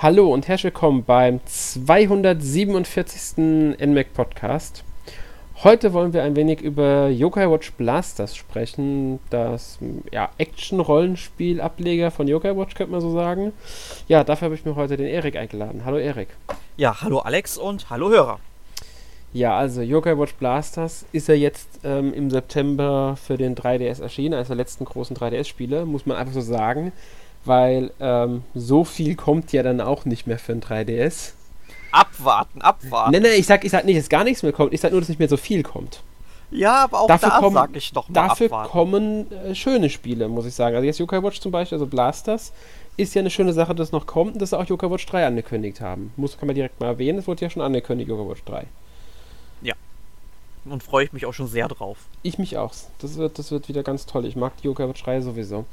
Hallo und herzlich willkommen beim 247. NMAC Podcast. Heute wollen wir ein wenig über Yokai Watch Blasters sprechen, das ja, Action-Rollenspiel-Ableger von Yokai Watch, könnte man so sagen. Ja, dafür habe ich mir heute den Erik eingeladen. Hallo Erik. Ja, hallo Alex und hallo Hörer. Ja, also Yokai Watch Blasters ist ja jetzt ähm, im September für den 3DS erschienen, eines der letzten großen 3DS-Spiele, muss man einfach so sagen weil ähm, so viel kommt ja dann auch nicht mehr für ein 3DS. Abwarten, abwarten. Nein, nein, ich sag, ich sag nicht, dass gar nichts mehr kommt, ich sag nur, dass nicht mehr so viel kommt. Ja, aber auch dafür da kommen, sag ich doch mal Dafür abwarten. kommen äh, schöne Spiele, muss ich sagen. Also jetzt Yokai Watch zum Beispiel, also Blasters, ist ja eine schöne Sache, dass es noch kommt und dass sie auch Yokai Watch 3 angekündigt haben. Muss, kann man direkt mal erwähnen, es wurde ja schon angekündigt, Yokai Watch 3. Ja. Und freue ich mich auch schon sehr drauf. Ich mich auch. Das wird, das wird wieder ganz toll. Ich mag die Yokai Watch 3 sowieso.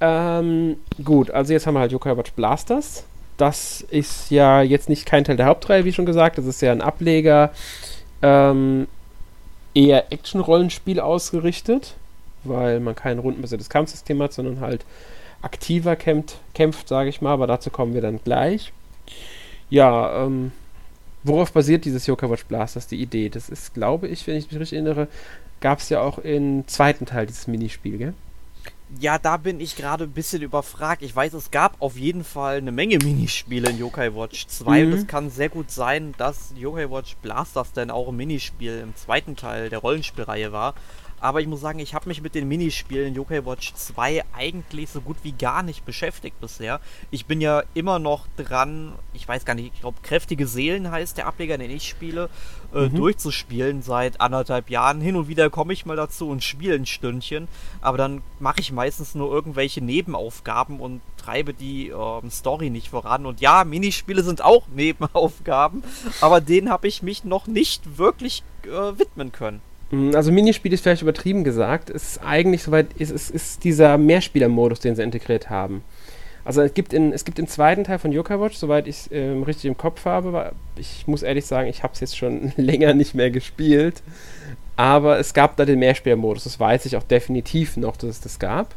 Ähm, gut, also jetzt haben wir halt Watch Blasters. Das ist ja jetzt nicht kein Teil der Hauptreihe, wie schon gesagt. Das ist ja ein Ableger, ähm, eher Action-Rollenspiel ausgerichtet, weil man kein rundenbasiertes Kampfsystem hat, sondern halt aktiver kämpft, kämpft sage ich mal, aber dazu kommen wir dann gleich. Ja, ähm, worauf basiert dieses Yokai Watch Blasters, die Idee? Das ist, glaube ich, wenn ich mich richtig erinnere, gab es ja auch im zweiten Teil dieses Minispiel, gell? Ja, da bin ich gerade ein bisschen überfragt. Ich weiß, es gab auf jeden Fall eine Menge Minispiele in Yokai Watch 2 mhm. und es kann sehr gut sein, dass Yokai Watch Blasters dann auch ein Minispiel im zweiten Teil der Rollenspielreihe war. Aber ich muss sagen, ich habe mich mit den Minispielen Yokai Watch 2 eigentlich so gut wie gar nicht beschäftigt bisher. Ich bin ja immer noch dran, ich weiß gar nicht, ich glaube, Kräftige Seelen heißt der Ableger, den ich spiele, äh, mhm. durchzuspielen seit anderthalb Jahren. Hin und wieder komme ich mal dazu und spiele ein Stündchen, aber dann mache ich meistens nur irgendwelche Nebenaufgaben und treibe die äh, Story nicht voran. Und ja, Minispiele sind auch Nebenaufgaben, aber denen habe ich mich noch nicht wirklich äh, widmen können. Mm, also Minispiel ist vielleicht übertrieben gesagt. Es ist eigentlich soweit, es ist, ist dieser Mehrspieler-Modus, den sie integriert haben. Also es gibt, in, es gibt im zweiten Teil von Yokai Watch, soweit ich es ähm, richtig im Kopf habe, ich muss ehrlich sagen, ich habe es jetzt schon länger nicht mehr gespielt, aber es gab da den Mehrspieler-Modus, das weiß ich auch definitiv noch, dass es das gab.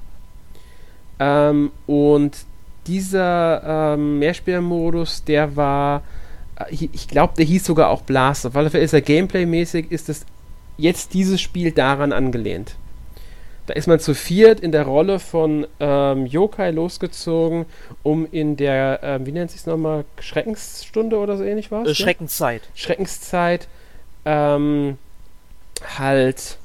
Ähm, und dieser ähm, Mehrspieler-Modus, der war, äh, ich glaube, der hieß sogar auch Blast. Auf alle Fälle ist er Gameplay-mäßig, ist das jetzt dieses Spiel daran angelehnt. Da ist man zu viert in der Rolle von ähm, Yokai losgezogen, um in der, ähm, wie nennt sich es nochmal, Schreckensstunde oder so ähnlich was? Äh, Schreckenszeit. Ja? Schreckenszeit, ähm, halt,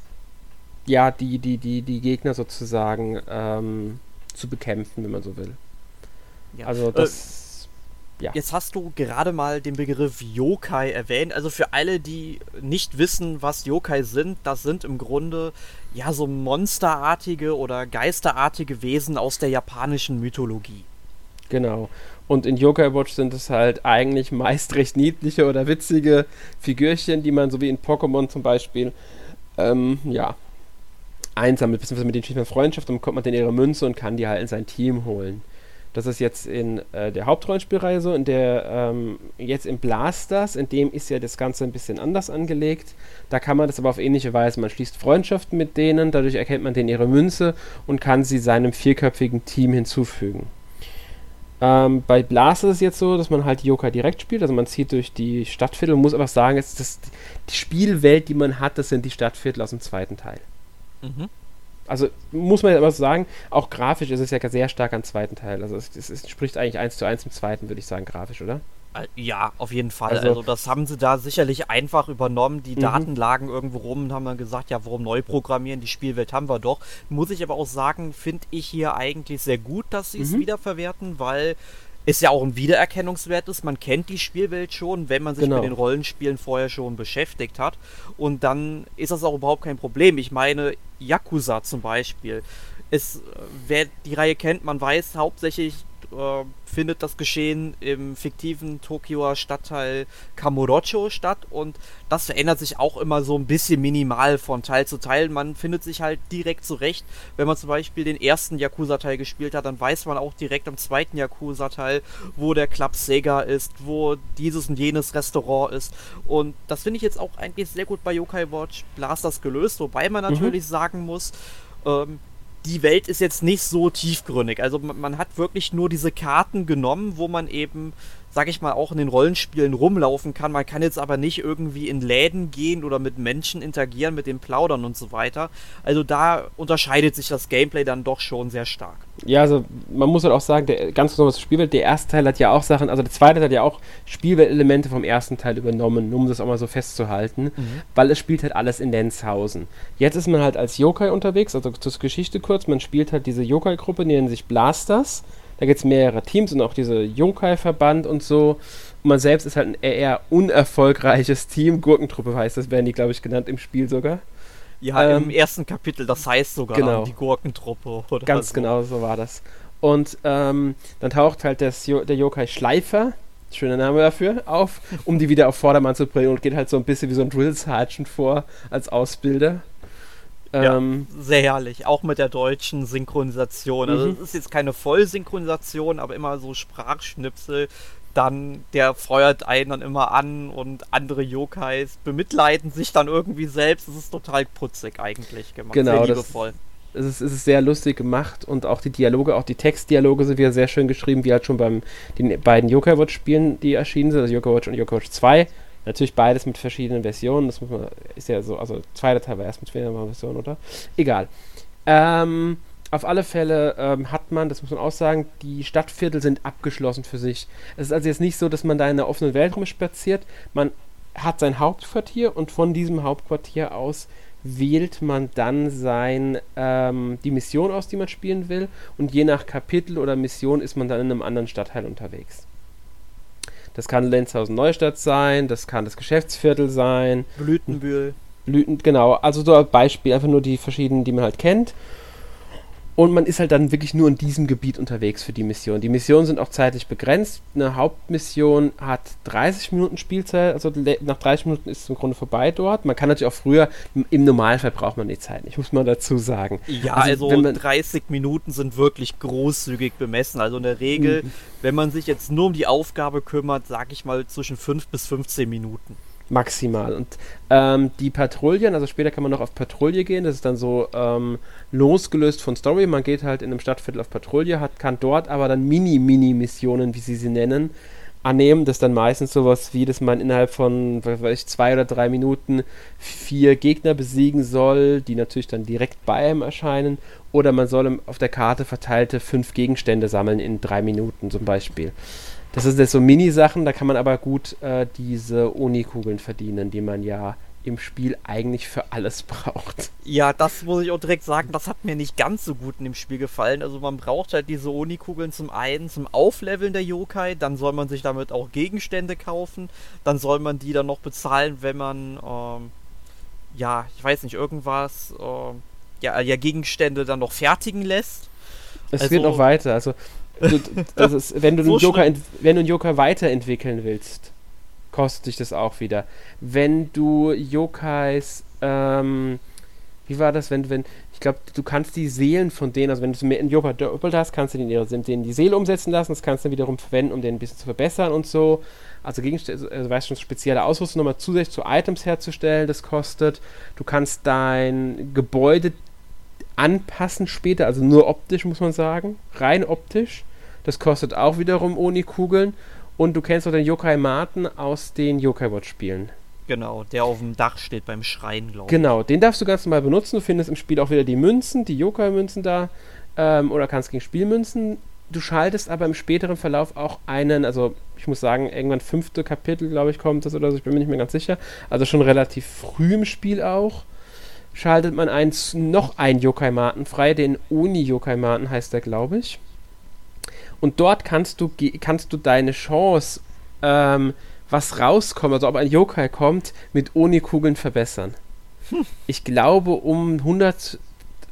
ja, die, die, die, die Gegner sozusagen ähm, zu bekämpfen, wenn man so will. Ja. Also das. Äh ja. Jetzt hast du gerade mal den Begriff Yokai erwähnt. Also für alle, die nicht wissen, was Yokai sind, das sind im Grunde ja so monsterartige oder geisterartige Wesen aus der japanischen Mythologie. Genau. Und in Yokai Watch sind es halt eigentlich meist recht niedliche oder witzige Figürchen, die man so wie in Pokémon zum Beispiel, ähm, ja, einsammelt, beziehungsweise mit denen steht man Freundschaft und bekommt man dann ihre Münze und kann die halt in sein Team holen. Das ist jetzt in äh, der Hauptrollenspielreihe so, in der ähm, jetzt in Blasters, in dem ist ja das Ganze ein bisschen anders angelegt. Da kann man das aber auf ähnliche Weise. Man schließt Freundschaften mit denen, dadurch erkennt man denen ihre Münze und kann sie seinem vierköpfigen Team hinzufügen. Ähm, bei Blasters ist es jetzt so, dass man halt Yokai direkt spielt, also man zieht durch die Stadtviertel und muss aber sagen, es ist die Spielwelt, die man hat, das sind die Stadtviertel aus dem zweiten Teil. Mhm also muss man ja immer so sagen, auch grafisch ist es ja sehr stark am zweiten Teil. Also es, es, es spricht eigentlich eins zu eins im zweiten, würde ich sagen, grafisch, oder? Ja, auf jeden Fall. Also, also, das haben sie da sicherlich einfach übernommen. Die mhm. Daten lagen irgendwo rum und haben dann gesagt, ja, warum neu programmieren? Die Spielwelt haben wir doch. Muss ich aber auch sagen, finde ich hier eigentlich sehr gut, dass sie es mhm. wiederverwerten, weil es ja auch ein Wiedererkennungswert ist. Man kennt die Spielwelt schon, wenn man sich genau. mit den Rollenspielen vorher schon beschäftigt hat. Und dann ist das auch überhaupt kein Problem. Ich meine, Yakuza zum Beispiel. Es, wer die Reihe kennt, man weiß hauptsächlich, äh, findet das Geschehen im fiktiven Tokioer Stadtteil Kamurocho statt und das verändert sich auch immer so ein bisschen minimal von Teil zu Teil. Man findet sich halt direkt zurecht. Wenn man zum Beispiel den ersten Yakuza-Teil gespielt hat, dann weiß man auch direkt am zweiten Yakuza-Teil, wo der Club Sega ist, wo dieses und jenes Restaurant ist. Und das finde ich jetzt auch eigentlich sehr gut bei Yokai Watch Blasters gelöst, wobei man mhm. natürlich mhm. sagen muss, ähm, die Welt ist jetzt nicht so tiefgründig. Also man, man hat wirklich nur diese Karten genommen, wo man eben sag ich mal, auch in den Rollenspielen rumlaufen kann. Man kann jetzt aber nicht irgendwie in Läden gehen oder mit Menschen interagieren, mit dem Plaudern und so weiter. Also da unterscheidet sich das Gameplay dann doch schon sehr stark. Ja, also man muss halt auch sagen, der ganz besonders Spielwelt, der erste Teil hat ja auch Sachen, also der zweite hat ja auch Spielweltelemente vom ersten Teil übernommen, um das auch mal so festzuhalten, mhm. weil es spielt halt alles in Lenzhausen. Jetzt ist man halt als Yokai unterwegs, also zur Geschichte kurz, man spielt halt diese Yokai-Gruppe, die nennen sich Blasters da gibt es mehrere Teams und auch diese Junkai-Verband und so. Und man selbst ist halt ein eher unerfolgreiches Team. Gurkentruppe heißt das, werden die, glaube ich, genannt im Spiel sogar. Ja, ähm, im ersten Kapitel, das heißt sogar genau. die Gurkentruppe. Oder Ganz so. genau, so war das. Und ähm, dann taucht halt das, der Yokai Schleifer, schöner Name dafür, auf, um die wieder auf Vordermann zu bringen und geht halt so ein bisschen wie so ein Drill Sergeant vor als Ausbilder. Ähm, ja, sehr herrlich, auch mit der deutschen Synchronisation. Also mhm. es ist jetzt keine Vollsynchronisation, aber immer so Sprachschnipsel. Dann, der feuert einen dann immer an und andere Yokais bemitleiden sich dann irgendwie selbst. Es ist total putzig eigentlich gemacht, genau, sehr liebevoll. Das, es, ist, es ist sehr lustig gemacht und auch die Dialoge, auch die Textdialoge sind wieder sehr schön geschrieben, wie halt schon beim den beiden Yokai Watch Spielen, die erschienen sind, also Yokai Watch und Yokai Watch 2 Natürlich beides mit verschiedenen Versionen. Das muss man, ist ja so, also zweiter Teil war erst mit mehreren Versionen, oder? Egal. Ähm, auf alle Fälle ähm, hat man, das muss man auch sagen, die Stadtviertel sind abgeschlossen für sich. Es ist also jetzt nicht so, dass man da in der offenen Welt rumspaziert. Man hat sein Hauptquartier und von diesem Hauptquartier aus wählt man dann sein, ähm, die Mission aus, die man spielen will. Und je nach Kapitel oder Mission ist man dann in einem anderen Stadtteil unterwegs. Das kann Lenzhausen Neustadt sein, das kann das Geschäftsviertel sein. Blütenbühl. Blüten, genau. Also so als Beispiel, einfach nur die verschiedenen, die man halt kennt. Und man ist halt dann wirklich nur in diesem Gebiet unterwegs für die Mission. Die Missionen sind auch zeitlich begrenzt. Eine Hauptmission hat 30 Minuten Spielzeit, also nach 30 Minuten ist es im Grunde vorbei dort. Man kann natürlich auch früher, im Normalfall braucht man die Zeit nicht, muss man dazu sagen. Ja, also, also 30 Minuten sind wirklich großzügig bemessen. Also in der Regel, mhm. wenn man sich jetzt nur um die Aufgabe kümmert, sag ich mal zwischen 5 bis 15 Minuten maximal. Und ähm, die Patrouillen, also später kann man noch auf Patrouille gehen, das ist dann so ähm, losgelöst von Story. Man geht halt in einem Stadtviertel auf Patrouille, hat, kann dort aber dann Mini-Mini-Missionen, wie sie sie nennen, annehmen. Das ist dann meistens sowas wie, dass man innerhalb von weiß ich, zwei oder drei Minuten vier Gegner besiegen soll, die natürlich dann direkt bei einem erscheinen. Oder man soll auf der Karte verteilte fünf Gegenstände sammeln in drei Minuten zum Beispiel. Das sind jetzt so Mini-Sachen, da kann man aber gut äh, diese Uni-Kugeln verdienen, die man ja im Spiel eigentlich für alles braucht. Ja, das muss ich auch direkt sagen, das hat mir nicht ganz so gut in dem Spiel gefallen. Also man braucht halt diese Uni-Kugeln zum einen zum Aufleveln der Yokai, dann soll man sich damit auch Gegenstände kaufen, dann soll man die dann noch bezahlen, wenn man, ähm, ja, ich weiß nicht, irgendwas, äh, ja, ja, Gegenstände dann noch fertigen lässt. Es also, geht noch weiter, also Du, das ist, wenn, du so einen Joker, wenn du einen Joker weiterentwickeln willst, kostet dich das auch wieder. Wenn du Yokais, ähm, wie war das, wenn, wenn, ich glaube, du kannst die Seelen von denen, also wenn du einen Joker doppelt hast, kannst du den, denen die Seele umsetzen lassen, das kannst du dann wiederum verwenden, um den ein bisschen zu verbessern und so. Also Gegenstände, also, weißt schon, spezielle Ausrüstung nochmal zusätzlich zu Items herzustellen, das kostet. Du kannst dein Gebäude anpassen später, also nur optisch muss man sagen, rein optisch. Das kostet auch wiederum ohne Kugeln. Und du kennst auch den Yokai Marten aus den Yokai Watch Spielen. Genau, der auf dem Dach steht beim Schreien, glaube ich. Genau, den darfst du ganz normal benutzen. Du findest im Spiel auch wieder die Münzen, die Yokai-Münzen da. Ähm, oder kannst gegen Spielmünzen. Du schaltest aber im späteren Verlauf auch einen, also ich muss sagen, irgendwann fünfte Kapitel, glaube ich, kommt das oder so, ich bin mir nicht mehr ganz sicher. Also schon relativ früh im Spiel auch schaltet man ein, noch einen Yokai-Maten frei, den Uni-Yokai-Maten heißt der, glaube ich. Und dort kannst du, kannst du deine Chance, ähm, was rauskommt, also ob ein Yokai kommt, mit Uni-Kugeln verbessern. Hm. Ich glaube, um 100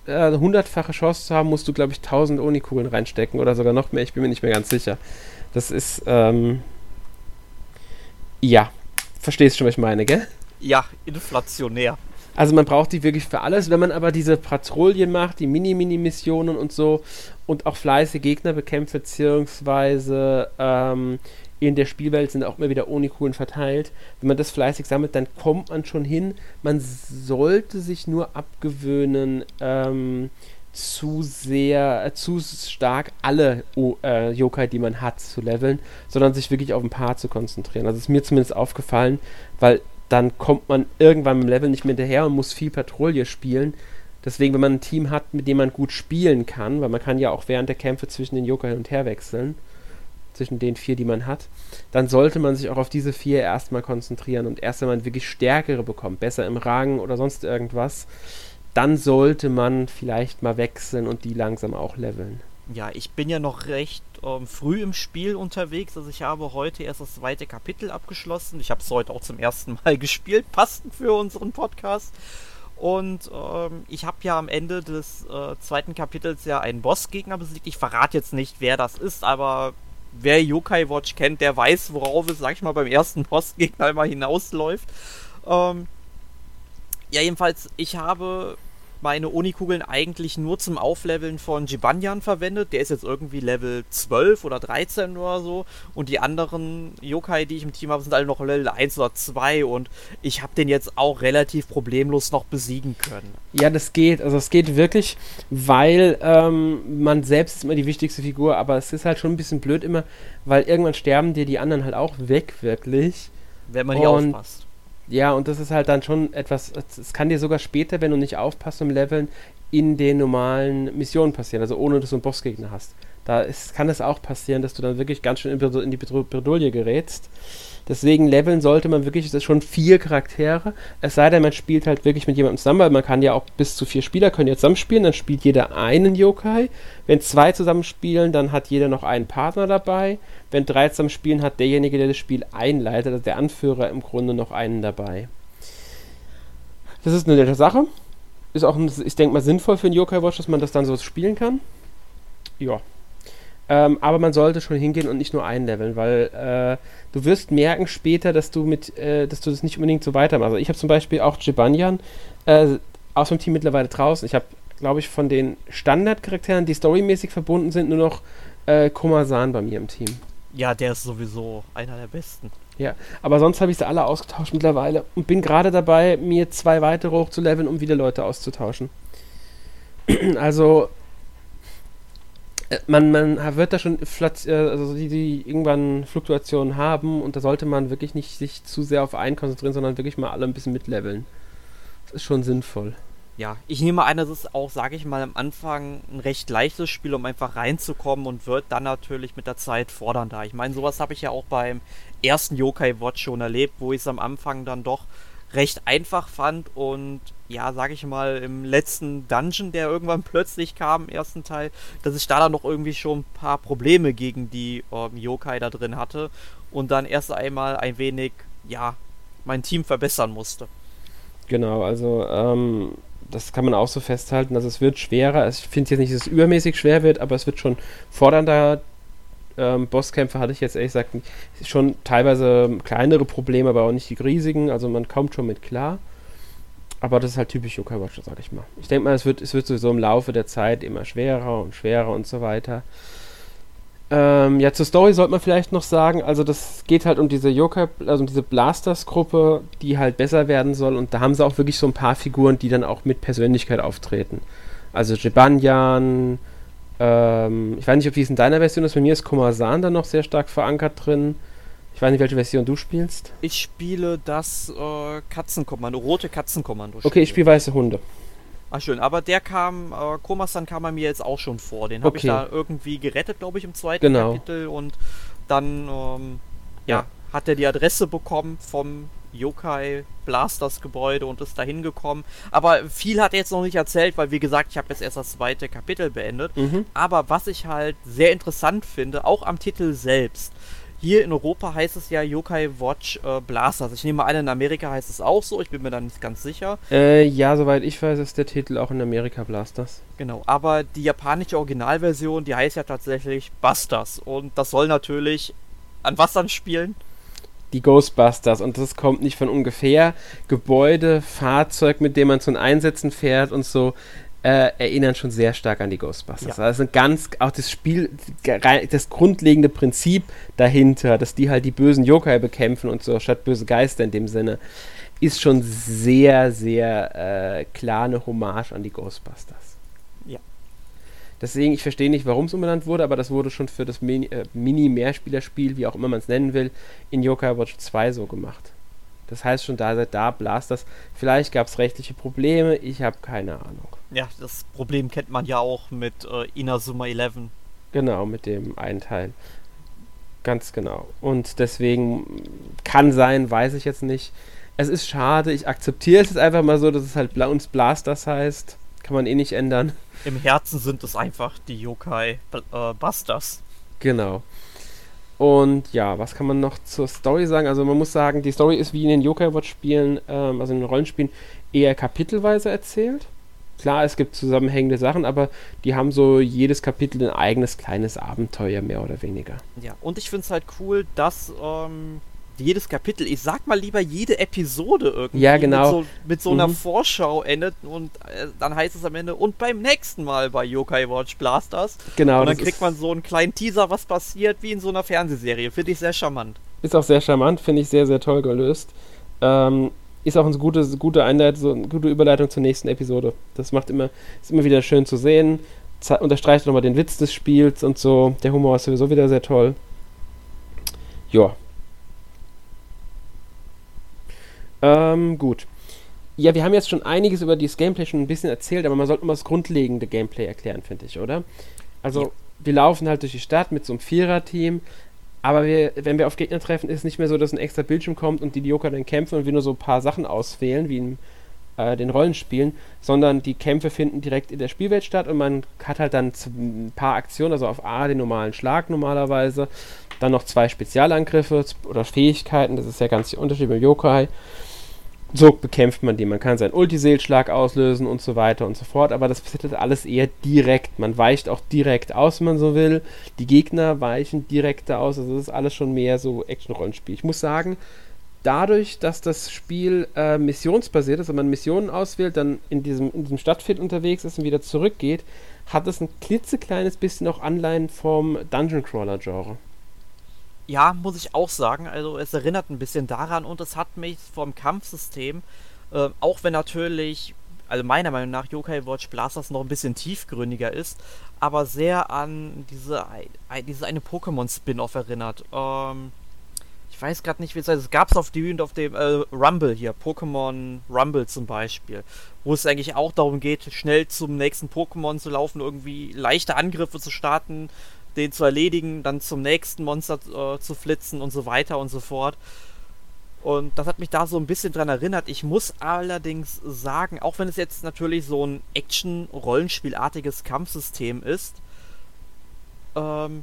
äh, hundertfache Chance zu haben, musst du, glaube ich, 1000 Uni-Kugeln reinstecken oder sogar noch mehr. Ich bin mir nicht mehr ganz sicher. Das ist, ähm, ja, verstehst schon, was ich meine, gell? Ja, inflationär. Also man braucht die wirklich für alles. Wenn man aber diese Patrouillen macht, die Mini-Mini-Missionen und so und auch fleißige Gegner bekämpft, beziehungsweise ähm, in der Spielwelt sind auch immer wieder Onikulen verteilt. Wenn man das fleißig sammelt, dann kommt man schon hin. Man sollte sich nur abgewöhnen, ähm, zu sehr, äh, zu stark alle äh, Yokai, die man hat, zu leveln, sondern sich wirklich auf ein paar zu konzentrieren. Also ist mir zumindest aufgefallen, weil dann kommt man irgendwann im Level nicht mehr hinterher und muss viel Patrouille spielen. Deswegen, wenn man ein Team hat, mit dem man gut spielen kann, weil man kann ja auch während der Kämpfe zwischen den Yokai hin und her wechseln, zwischen den vier, die man hat, dann sollte man sich auch auf diese vier erstmal konzentrieren und erst wenn man wirklich stärkere bekommt, besser im Rang oder sonst irgendwas, dann sollte man vielleicht mal wechseln und die langsam auch leveln. Ja, ich bin ja noch recht ähm, früh im Spiel unterwegs. Also ich habe heute erst das zweite Kapitel abgeschlossen. Ich habe es heute auch zum ersten Mal gespielt, passend für unseren Podcast. Und ähm, ich habe ja am Ende des äh, zweiten Kapitels ja einen Bossgegner besiegt. Ich verrate jetzt nicht, wer das ist, aber wer Yokai Watch kennt, der weiß, worauf es, sag ich mal, beim ersten Bossgegner immer hinausläuft. Ähm, ja, jedenfalls, ich habe meine Onikugeln eigentlich nur zum Aufleveln von Jibanyan verwendet. Der ist jetzt irgendwie Level 12 oder 13 oder so. Und die anderen Yokai, die ich im Team habe, sind alle noch Level 1 oder 2. Und ich habe den jetzt auch relativ problemlos noch besiegen können. Ja, das geht. Also es geht wirklich, weil ähm, man selbst ist immer die wichtigste Figur. Aber es ist halt schon ein bisschen blöd immer, weil irgendwann sterben dir die anderen halt auch weg, wirklich. Wenn man nicht aufpasst. Ja, und das ist halt dann schon etwas, es kann dir sogar später, wenn du nicht aufpasst im Leveln, in den normalen Missionen passieren, also ohne dass du einen Bossgegner hast. Da ist, kann es auch passieren, dass du dann wirklich ganz schön in die Bredouille gerätst. Deswegen leveln sollte man wirklich, das ist schon vier Charaktere. Es sei denn, man spielt halt wirklich mit jemandem zusammen, weil man kann ja auch bis zu vier Spieler können jetzt zusammenspielen, dann spielt jeder einen Yokai. Wenn zwei zusammenspielen, dann hat jeder noch einen Partner dabei. Wenn drei zusammenspielen, hat derjenige, der das Spiel einleitet, also der Anführer, im Grunde noch einen dabei. Das ist eine nette Sache. Ist auch, ich denke mal, sinnvoll für einen Yokai Watch, dass man das dann so spielen kann. Ja. Ähm, aber man sollte schon hingehen und nicht nur einleveln, weil äh, du wirst merken später, dass du mit, äh, dass du das nicht unbedingt so weitermachst. Also ich habe zum Beispiel auch Jibanyan äh, aus dem Team mittlerweile draußen. Ich habe, glaube ich, von den Standardcharakteren, die storymäßig verbunden sind, nur noch äh, Komasan bei mir im Team. Ja, der ist sowieso einer der besten. Ja, aber sonst habe ich sie alle ausgetauscht mittlerweile und bin gerade dabei, mir zwei weitere hochzuleveln, um wieder Leute auszutauschen. also man, man wird da schon äh, also die, die irgendwann Fluktuationen haben und da sollte man wirklich nicht sich zu sehr auf einen konzentrieren, sondern wirklich mal alle ein bisschen mitleveln. Das ist schon sinnvoll. Ja, ich nehme an, das ist auch, sage ich mal, am Anfang ein recht leichtes Spiel, um einfach reinzukommen und wird dann natürlich mit der Zeit fordernder. Ich meine, sowas habe ich ja auch beim ersten Yokai Watch schon erlebt, wo ich es am Anfang dann doch recht einfach fand und ja, sag ich mal, im letzten Dungeon, der irgendwann plötzlich kam, im ersten Teil, dass ich da dann noch irgendwie schon ein paar Probleme gegen die ähm, Yokai da drin hatte und dann erst einmal ein wenig, ja, mein Team verbessern musste. Genau, also ähm, das kann man auch so festhalten, dass es wird schwerer. Ich finde jetzt nicht, dass es übermäßig schwer wird, aber es wird schon fordernder ähm, Bosskämpfe hatte ich jetzt ehrlich gesagt schon teilweise kleinere Probleme, aber auch nicht die riesigen. Also man kommt schon mit klar. Aber das ist halt typisch Yokai Watch, sag ich mal. Ich denke mal, es wird, es wird sowieso im Laufe der Zeit immer schwerer und schwerer und so weiter. Ähm, ja, zur Story sollte man vielleicht noch sagen, also das geht halt um diese Yokai, also um diese Blasters-Gruppe, die halt besser werden soll und da haben sie auch wirklich so ein paar Figuren, die dann auch mit Persönlichkeit auftreten. Also Jibanyan, ähm, ich weiß nicht, ob wie es in deiner Version ist. Bei mir ist Komasan da noch sehr stark verankert drin. Ich weiß nicht, welche Version du spielst. Ich spiele das äh, Katzenkommando, rote Katzenkommando. Okay, ich spiele weiße Hunde. Ach schön, aber der kam, äh, Komasan kam bei mir jetzt auch schon vor. Den habe okay. ich da irgendwie gerettet, glaube ich, im zweiten genau. Kapitel. Und dann ähm, ja, ja, hat er die Adresse bekommen vom Yokai Blasters Gebäude und ist dahin gekommen. Aber viel hat er jetzt noch nicht erzählt, weil wie gesagt, ich habe jetzt erst das zweite Kapitel beendet. Mhm. Aber was ich halt sehr interessant finde, auch am Titel selbst. Hier in Europa heißt es ja Yokai Watch äh, Blasters. Ich nehme an, in Amerika heißt es auch so. Ich bin mir da nicht ganz sicher. Äh, ja, soweit ich weiß, ist der Titel auch in Amerika Blasters. Genau, aber die japanische Originalversion, die heißt ja tatsächlich Busters. Und das soll natürlich an was dann spielen? Die Ghostbusters und das kommt nicht von ungefähr. Gebäude, Fahrzeug, mit dem man zu den Einsätzen fährt und so, äh, erinnern schon sehr stark an die Ghostbusters. Ja. Also ganz, auch das Spiel, das grundlegende Prinzip dahinter, dass die halt die bösen Yokai bekämpfen und so statt böse Geister in dem Sinne, ist schon sehr, sehr äh, klar eine Hommage an die Ghostbusters. Deswegen, ich verstehe nicht, warum es umbenannt wurde, aber das wurde schon für das äh, Mini-Mehrspielerspiel, wie auch immer man es nennen will, in Yokai Watch 2 so gemacht. Das heißt schon da seit da Blasters. Vielleicht gab es rechtliche Probleme, ich habe keine Ahnung. Ja, das Problem kennt man ja auch mit äh, Inazuma 11. Genau, mit dem einen Teil. Ganz genau. Und deswegen kann sein, weiß ich jetzt nicht. Es ist schade, ich akzeptiere es jetzt einfach mal so, dass es halt uns Blasters heißt. Kann man eh nicht ändern. Im Herzen sind es einfach die Yokai äh, Busters. Genau. Und ja, was kann man noch zur Story sagen? Also man muss sagen, die Story ist wie in den Yokai Watch Spielen, ähm, also in den Rollenspielen, eher kapitelweise erzählt. Klar, es gibt zusammenhängende Sachen, aber die haben so jedes Kapitel ein eigenes kleines Abenteuer, mehr oder weniger. Ja, und ich finde es halt cool, dass ähm, jedes Kapitel, ich sag mal lieber jede Episode irgendwie ja, genau. mit so, mit so einer mhm. Vorschau endet und äh, dann heißt es am Ende und beim nächsten Mal bei Yokai Watch Blasters. Genau. Und dann kriegt man so einen kleinen Teaser, was passiert, wie in so einer Fernsehserie. Finde ich sehr charmant. Ist auch sehr charmant, finde ich sehr, sehr toll gelöst. Ähm, ist auch eine gute, gute Einleitung, so eine gute Überleitung zur nächsten Episode. Das macht immer, ist immer wieder schön zu sehen. unterstreicht nochmal den Witz des Spiels und so. Der Humor ist sowieso wieder sehr toll. Ja, Ähm, gut. Ja, wir haben jetzt schon einiges über dieses Gameplay schon ein bisschen erzählt, aber man sollte mal das grundlegende Gameplay erklären, finde ich, oder? Also, ja. wir laufen halt durch die Stadt mit so einem Vierer-Team, aber wir, wenn wir auf Gegner treffen, ist es nicht mehr so, dass ein extra Bildschirm kommt und die Joker dann kämpfen und wir nur so ein paar Sachen auswählen, wie in äh, den Rollenspielen, sondern die Kämpfe finden direkt in der Spielwelt statt und man hat halt dann ein paar Aktionen, also auf A den normalen Schlag normalerweise, dann noch zwei Spezialangriffe oder Fähigkeiten, das ist ja ganz unterschiedlich beim Yokai so bekämpft man die. Man kann seinen Ultiseelschlag auslösen und so weiter und so fort, aber das passiert halt alles eher direkt. Man weicht auch direkt aus, wenn man so will. Die Gegner weichen direkter aus, also das ist alles schon mehr so Action-Rollenspiel. Ich muss sagen, dadurch, dass das Spiel äh, missionsbasiert ist, wenn man Missionen auswählt, dann in diesem, in diesem Stadtfeld unterwegs ist und wieder zurückgeht, hat es ein klitzekleines bisschen auch Anleihen vom Dungeon Crawler-Genre. Ja, muss ich auch sagen. Also es erinnert ein bisschen daran und es hat mich vom Kampfsystem, äh, auch wenn natürlich, also meiner Meinung nach Yokai Watch Blasters noch ein bisschen tiefgründiger ist, aber sehr an diese, diese eine Pokémon-Spin-Off erinnert. Ähm, ich weiß gerade nicht, wie es heißt. Es gab es auf und auf dem äh, Rumble hier, Pokémon Rumble zum Beispiel, wo es eigentlich auch darum geht, schnell zum nächsten Pokémon zu laufen, irgendwie leichte Angriffe zu starten, den zu erledigen, dann zum nächsten Monster äh, zu flitzen und so weiter und so fort. Und das hat mich da so ein bisschen dran erinnert. Ich muss allerdings sagen, auch wenn es jetzt natürlich so ein Action-Rollenspielartiges Kampfsystem ist, ähm,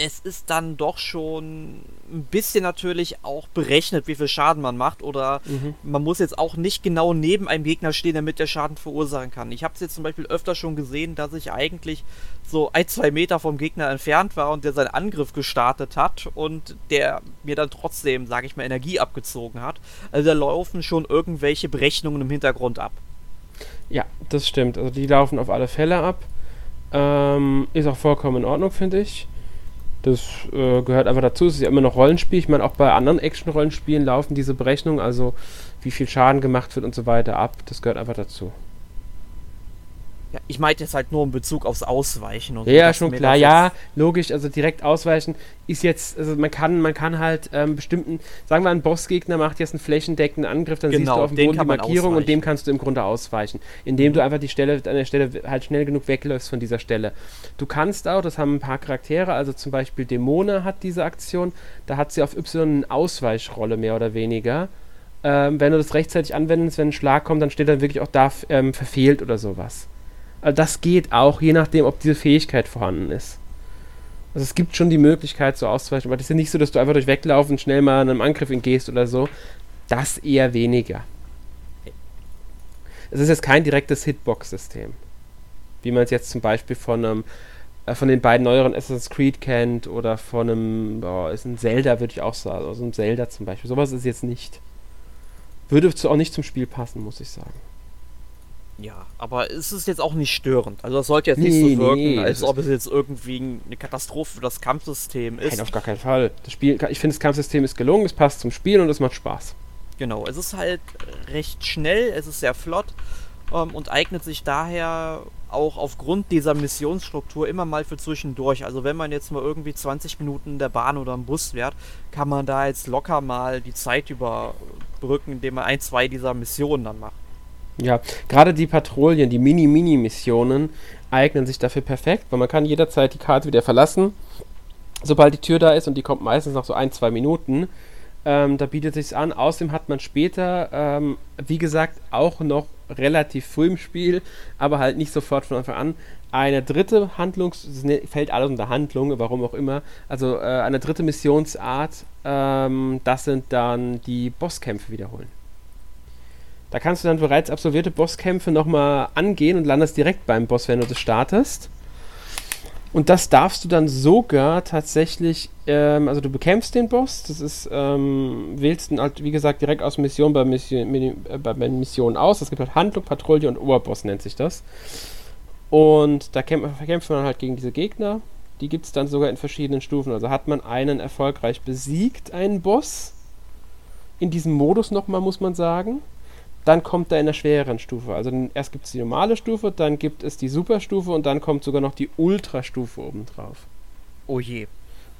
es ist dann doch schon ein bisschen natürlich auch berechnet, wie viel Schaden man macht. Oder mhm. man muss jetzt auch nicht genau neben einem Gegner stehen, damit der Schaden verursachen kann. Ich habe es jetzt zum Beispiel öfter schon gesehen, dass ich eigentlich so ein, zwei Meter vom Gegner entfernt war und der seinen Angriff gestartet hat und der mir dann trotzdem, sage ich mal, Energie abgezogen hat. Also da laufen schon irgendwelche Berechnungen im Hintergrund ab. Ja, das stimmt. Also die laufen auf alle Fälle ab. Ähm, ist auch vollkommen in Ordnung, finde ich. Das äh, gehört einfach dazu. Es ist ja immer noch Rollenspiel. Ich meine, auch bei anderen Action-Rollenspielen laufen diese Berechnungen, also wie viel Schaden gemacht wird und so weiter ab. Das gehört einfach dazu. Ja, ich meinte jetzt halt nur in Bezug aufs Ausweichen und Ja, schon klar, ja, logisch, also direkt ausweichen ist jetzt, also man kann, man kann halt ähm, bestimmten, sagen wir ein Bossgegner macht jetzt einen flächendeckenden Angriff, dann genau, siehst du auf dem Boden die Markierung und dem kannst du im Grunde ausweichen, indem du einfach die Stelle, an der Stelle halt schnell genug wegläufst von dieser Stelle. Du kannst auch, das haben ein paar Charaktere, also zum Beispiel Dämone hat diese Aktion, da hat sie auf Y eine Ausweichrolle mehr oder weniger. Ähm, wenn du das rechtzeitig anwendest, wenn ein Schlag kommt, dann steht dann wirklich auch da ähm, verfehlt oder sowas. Also das geht auch, je nachdem, ob diese Fähigkeit vorhanden ist. Also es gibt schon die Möglichkeit, so auszuweichen, aber das ist ja nicht so, dass du einfach durch Weglaufen schnell mal einem Angriff entgehst oder so. Das eher weniger. Es ist jetzt kein direktes Hitbox-System. Wie man es jetzt zum Beispiel von einem äh, von den beiden neueren Assassin's Creed kennt oder von einem, boah, ist ein Zelda, würde ich auch sagen. Also ein Zelda zum Beispiel. Sowas ist jetzt nicht. Würde auch nicht zum Spiel passen, muss ich sagen. Ja, aber es ist jetzt auch nicht störend. Also das sollte jetzt nee, nicht so wirken, nee, als ob es jetzt irgendwie eine Katastrophe für das Kampfsystem ist. Nein, auf gar keinen Fall. Das Spiel, ich finde, das Kampfsystem ist gelungen, es passt zum Spiel und es macht Spaß. Genau, es ist halt recht schnell, es ist sehr flott ähm, und eignet sich daher auch aufgrund dieser Missionsstruktur immer mal für zwischendurch. Also wenn man jetzt mal irgendwie 20 Minuten in der Bahn oder im Bus fährt, kann man da jetzt locker mal die Zeit überbrücken, indem man ein, zwei dieser Missionen dann macht. Ja, gerade die Patrouillen, die Mini-Mini-Missionen eignen sich dafür perfekt, weil man kann jederzeit die Karte wieder verlassen, sobald die Tür da ist und die kommt meistens nach so ein, zwei Minuten. Ähm, da bietet sich an. Außerdem hat man später, ähm, wie gesagt, auch noch relativ früh im Spiel, aber halt nicht sofort von Anfang an, eine dritte Handlung, ne, fällt alles unter Handlung, warum auch immer, also äh, eine dritte Missionsart, ähm, das sind dann die Bosskämpfe wiederholen. Da kannst du dann bereits absolvierte Bosskämpfe nochmal angehen und landest direkt beim Boss, wenn du das startest. Und das darfst du dann sogar tatsächlich, ähm, also du bekämpfst den Boss, das ist, ähm, wählst ihn halt, wie gesagt, direkt aus Mission bei, Mission äh, bei Missionen aus. Es gibt halt Handlung, Patrouille und Oberboss nennt sich das. Und da kämpft, kämpft man halt gegen diese Gegner. Die gibt es dann sogar in verschiedenen Stufen. Also hat man einen erfolgreich besiegt, einen Boss. In diesem Modus nochmal, muss man sagen dann kommt er in der schwereren Stufe. Also erst gibt es die normale Stufe, dann gibt es die Superstufe und dann kommt sogar noch die Ultrastufe obendrauf. Oh je.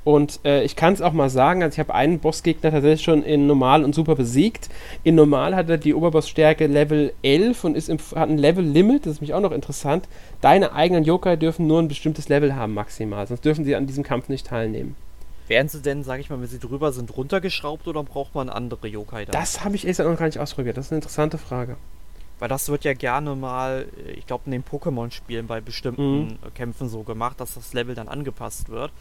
Und äh, ich kann es auch mal sagen, also ich habe einen Bossgegner tatsächlich schon in Normal und Super besiegt. In Normal hat er die Oberbossstärke Level 11 und ist im, hat ein Level-Limit, das ist mich auch noch interessant. Deine eigenen Yokai dürfen nur ein bestimmtes Level haben maximal, sonst dürfen sie an diesem Kampf nicht teilnehmen. Werden sie denn, sag ich mal, wenn sie drüber sind, runtergeschraubt oder braucht man andere Yokai da? Das habe ich erst noch gar nicht ausprobiert. Das ist eine interessante Frage. Weil das wird ja gerne mal, ich glaube, in den Pokémon-Spielen bei bestimmten mhm. Kämpfen so gemacht, dass das Level dann angepasst wird.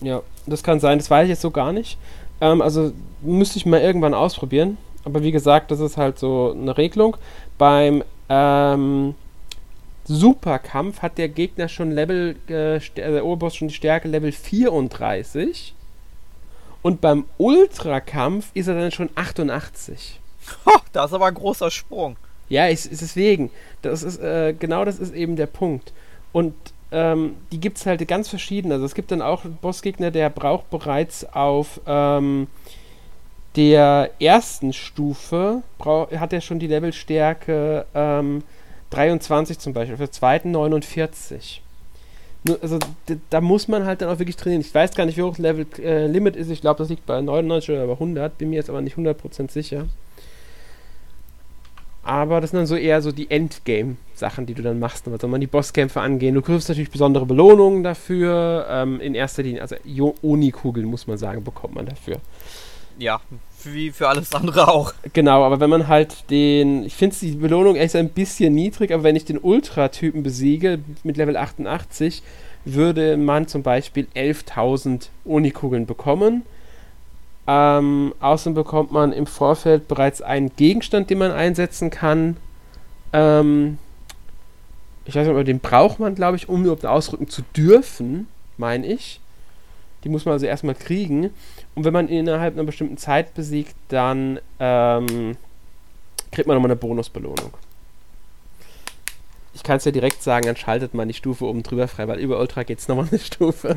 Ja, das kann sein. Das weiß ich jetzt so gar nicht. Ähm, also müsste ich mal irgendwann ausprobieren. Aber wie gesagt, das ist halt so eine Regelung. Beim ähm, Superkampf hat der Gegner schon Level, äh, der Oberboss schon die Stärke Level 34. Und beim Ultrakampf ist er dann schon 88. Ho, da ist aber ein großer Sprung. Ja, ist, ist deswegen. Das ist, äh, genau das ist eben der Punkt. Und ähm, die gibt es halt ganz verschieden. Also es gibt dann auch einen Bossgegner, der braucht bereits auf ähm, der ersten Stufe, hat er schon die Levelstärke ähm, 23 zum Beispiel, auf der zweiten 49 also da muss man halt dann auch wirklich trainieren. Ich weiß gar nicht, wie hoch das Level äh, Limit ist. Ich glaube, das liegt bei 99 oder bei 100. Bin mir jetzt aber nicht 100% sicher. Aber das sind dann so eher so die Endgame-Sachen, die du dann machst. Da soll man die Bosskämpfe angehen. Du kriegst natürlich besondere Belohnungen dafür. Ähm, in erster Linie, also Oni-Kugeln, muss man sagen, bekommt man dafür. Ja, wie für alles andere auch. Genau, aber wenn man halt den, ich finde die Belohnung echt ein bisschen niedrig, aber wenn ich den Ultra-Typen besiege mit Level 88, würde man zum Beispiel 11.000 Unikugeln bekommen. Ähm, außerdem bekommt man im Vorfeld bereits einen Gegenstand, den man einsetzen kann. Ähm, ich weiß nicht, aber den braucht man, glaube ich, um überhaupt ausrücken zu dürfen, meine ich. Die muss man also erstmal kriegen. Und wenn man ihn innerhalb einer bestimmten Zeit besiegt, dann ähm, kriegt man nochmal eine Bonusbelohnung. Ich kann es ja direkt sagen, dann schaltet man die Stufe oben drüber frei, weil über Ultra geht es nochmal eine Stufe.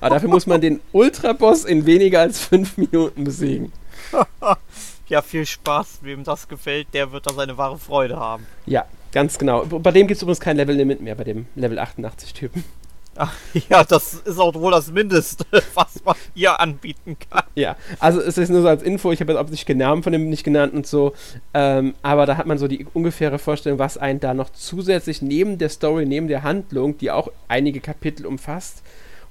Aber dafür muss man den Ultra-Boss in weniger als fünf Minuten besiegen. ja, viel Spaß. Wem das gefällt, der wird da seine wahre Freude haben. Ja, ganz genau. Bei dem gibt es übrigens kein Level-Limit mehr, bei dem Level 88-Typen. Ach, ja, das ist auch wohl das Mindeste, was man hier anbieten kann. Ja, also es ist nur so als Info, ich habe jetzt absichtlich Namen von dem nicht genannt und so, ähm, aber da hat man so die ungefähre Vorstellung, was einen da noch zusätzlich neben der Story, neben der Handlung, die auch einige Kapitel umfasst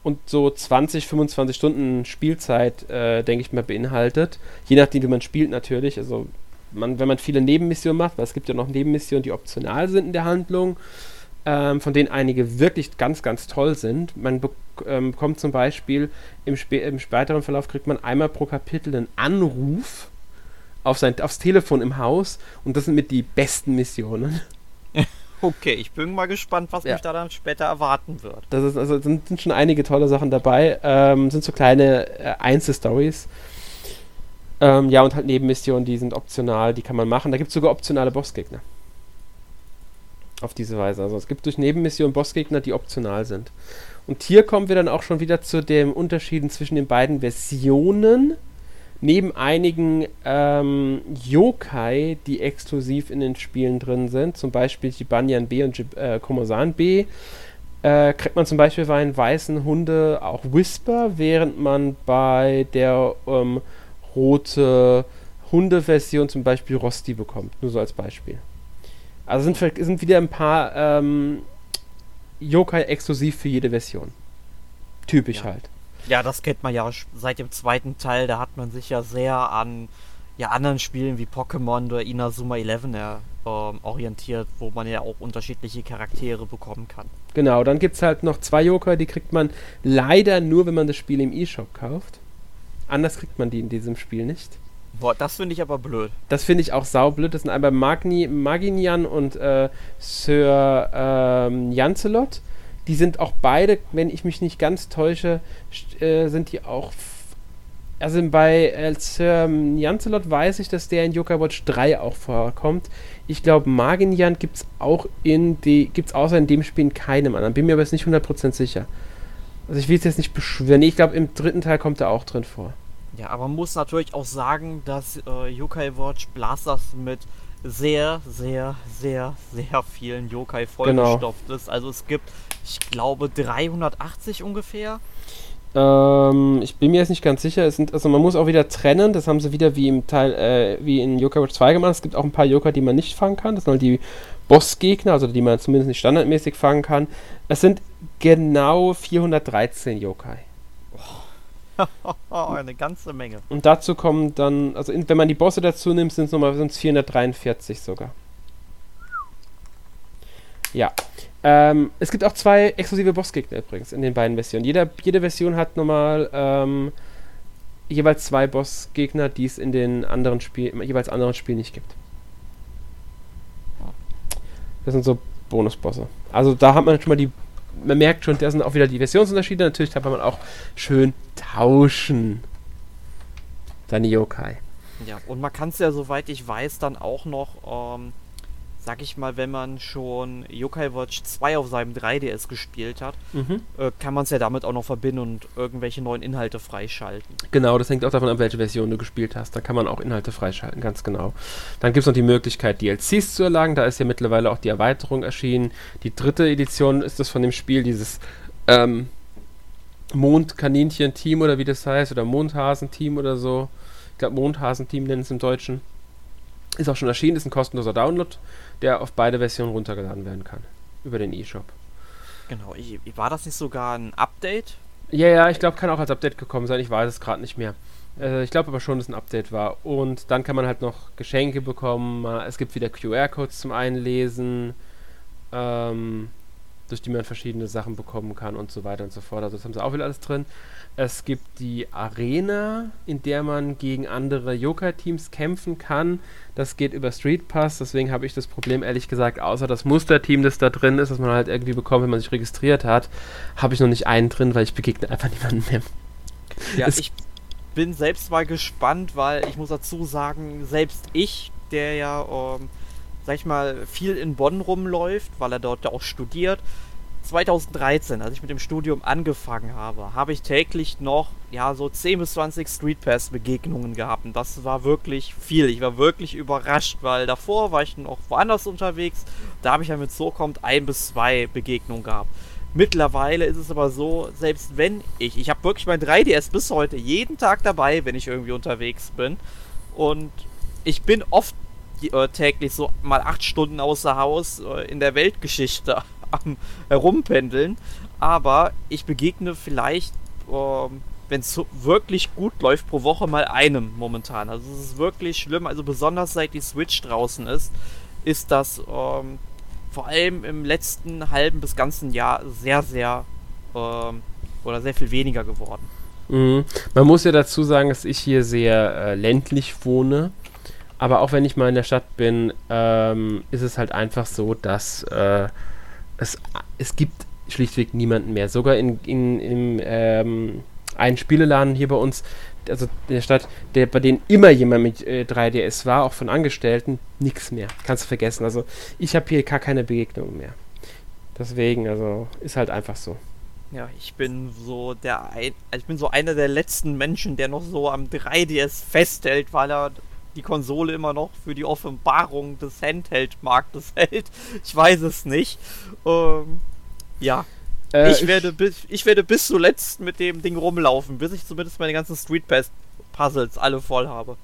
und so 20, 25 Stunden Spielzeit, äh, denke ich mal, beinhaltet. Je nachdem, wie man spielt natürlich, also man, wenn man viele Nebenmissionen macht, weil es gibt ja noch Nebenmissionen, die optional sind in der Handlung, ähm, von denen einige wirklich ganz, ganz toll sind. Man be ähm, bekommt zum Beispiel im, Sp im, späteren Verlauf kriegt man einmal pro Kapitel einen Anruf auf sein, aufs Telefon im Haus und das sind mit die besten Missionen. Okay, ich bin mal gespannt, was ja. mich da dann später erwarten wird. Das ist, also sind, sind schon einige tolle Sachen dabei. Ähm, sind so kleine äh, Einzelstories. Ähm, ja, und halt Nebenmissionen, die sind optional, die kann man machen. Da gibt es sogar optionale Bossgegner auf diese Weise. Also es gibt durch Nebenmissionen Bossgegner, die optional sind. Und hier kommen wir dann auch schon wieder zu den Unterschieden zwischen den beiden Versionen. neben einigen ähm, Yokai, die exklusiv in den Spielen drin sind, zum Beispiel die Banyan B und äh, Komosan B, äh, kriegt man zum Beispiel bei den weißen Hunde auch Whisper, während man bei der ähm, rote Hunde-Version zum Beispiel Rosti bekommt. Nur so als Beispiel. Also sind, sind wieder ein paar ähm, Yokai exklusiv für jede Version. Typisch ja. halt. Ja, das kennt man ja seit dem zweiten Teil. Da hat man sich ja sehr an ja, anderen Spielen wie Pokémon oder Inazuma 11 ja, ähm, orientiert, wo man ja auch unterschiedliche Charaktere bekommen kann. Genau, dann gibt es halt noch zwei Joker, die kriegt man leider nur, wenn man das Spiel im E-Shop kauft. Anders kriegt man die in diesem Spiel nicht. Boah, das finde ich aber blöd. Das finde ich auch saublöd. Das sind einmal Magni, Maginian und äh, Sir ähm, Jancelot. Die sind auch beide, wenn ich mich nicht ganz täusche, äh, sind die auch. Also bei äh, Sir Jancelot weiß ich, dass der in Yokai Watch 3 auch vorkommt. Ich glaube, Maginian gibt es auch in die, gibt's außer in dem Spiel in keinem anderen. Bin mir aber jetzt nicht 100% sicher. Also ich will es jetzt nicht beschwören. Ich glaube, im dritten Teil kommt er auch drin vor. Ja, aber man muss natürlich auch sagen, dass äh, Yokai Watch Blasters mit sehr, sehr, sehr, sehr vielen Yokai genau. vollgestopft genau. ist. Also es gibt, ich glaube, 380 ungefähr. Ähm, ich bin mir jetzt nicht ganz sicher. Sind, also man muss auch wieder trennen. Das haben sie wieder wie im Teil, äh, wie in Yokai Watch 2 gemacht. Es gibt auch ein paar Yokai, die man nicht fangen kann. Das sind halt die Bossgegner, also die man zumindest nicht standardmäßig fangen kann. Es sind genau 413 Yokai. Eine ganze Menge. Und dazu kommen dann, also in, wenn man die Bosse dazu nimmt, sind es nochmal 443 sogar. Ja. Ähm, es gibt auch zwei exklusive Bossgegner übrigens in den beiden Versionen. Jeder, jede Version hat nochmal ähm, jeweils zwei Bossgegner, die es in den anderen Spielen, jeweils anderen Spielen nicht gibt. Das sind so Bonusbosse. Also da hat man schon mal die man merkt schon, da sind auch wieder die Versionsunterschiede. Natürlich kann man auch schön tauschen. Seine Yokai. Ja, und man kann es ja, soweit ich weiß, dann auch noch ähm, sag ich mal, wenn man schon Yokai Watch 2 auf seinem 3DS gespielt hat, mhm. äh, kann man es ja damit auch noch verbinden und irgendwelche neuen Inhalte freischalten. Genau, das hängt auch davon ab, welche Version du gespielt hast. Da kann man auch Inhalte freischalten, ganz genau. Dann gibt es noch die Möglichkeit, DLCs zu erlangen. Da ist ja mittlerweile auch die Erweiterung erschienen. Die dritte Edition ist das von dem Spiel, dieses ähm, Mondkaninchen-Team oder wie das heißt, oder Mondhasen-Team oder so. Ich glaube, Mondhasen-Team nennen es im Deutschen. Ist auch schon erschienen, ist ein kostenloser Download, der auf beide Versionen runtergeladen werden kann. Über den eShop. Genau, war das nicht sogar ein Update? Ja, ja, ich glaube, kann auch als Update gekommen sein, ich weiß es gerade nicht mehr. Äh, ich glaube aber schon, dass es ein Update war. Und dann kann man halt noch Geschenke bekommen. Es gibt wieder QR-Codes zum Einlesen, ähm, durch die man verschiedene Sachen bekommen kann und so weiter und so fort. Also das haben sie auch wieder alles drin. Es gibt die Arena, in der man gegen andere Yokai-Teams kämpfen kann. Das geht über Street Pass, deswegen habe ich das Problem ehrlich gesagt, außer das Musterteam, das da drin ist, das man halt irgendwie bekommt, wenn man sich registriert hat, habe ich noch nicht einen drin, weil ich begegne einfach niemanden mehr. Ja, es ich bin selbst mal gespannt, weil ich muss dazu sagen, selbst ich, der ja, ähm, sag ich mal, viel in Bonn rumläuft, weil er dort ja auch studiert, 2013, als ich mit dem Studium angefangen habe, habe ich täglich noch ja so 10 bis 20 Street Pass Begegnungen gehabt und das war wirklich viel. Ich war wirklich überrascht, weil davor war ich noch woanders unterwegs. Da habe ich ja mit so kommt ein bis zwei Begegnungen gehabt. Mittlerweile ist es aber so, selbst wenn ich, ich habe wirklich mein 3DS bis heute jeden Tag dabei, wenn ich irgendwie unterwegs bin und ich bin oft äh, täglich so mal acht Stunden außer Haus äh, in der Weltgeschichte am Herumpendeln. Aber ich begegne vielleicht, ähm, wenn es so wirklich gut läuft, pro Woche mal einem momentan. Also es ist wirklich schlimm. Also besonders seit die Switch draußen ist, ist das ähm, vor allem im letzten halben bis ganzen Jahr sehr, sehr ähm, oder sehr viel weniger geworden. Mhm. Man muss ja dazu sagen, dass ich hier sehr äh, ländlich wohne. Aber auch wenn ich mal in der Stadt bin, ähm, ist es halt einfach so, dass äh, es, es gibt schlichtweg niemanden mehr. Sogar in, in, in ähm, einen Spieleladen hier bei uns, also in der Stadt, der, bei denen immer jemand mit äh, 3DS war, auch von Angestellten, nichts mehr. Kannst du vergessen. Also ich habe hier gar keine Begegnungen mehr. Deswegen, also ist halt einfach so. Ja, ich bin so der ein, also ich bin so einer der letzten Menschen, der noch so am 3DS festhält, weil er die Konsole immer noch für die Offenbarung des Handheld-Marktes hält. Ich weiß es nicht. Ähm, ja. Äh, ich, werde bis, ich werde bis zuletzt mit dem Ding rumlaufen, bis ich zumindest meine ganzen Street Pass Puzzles alle voll habe.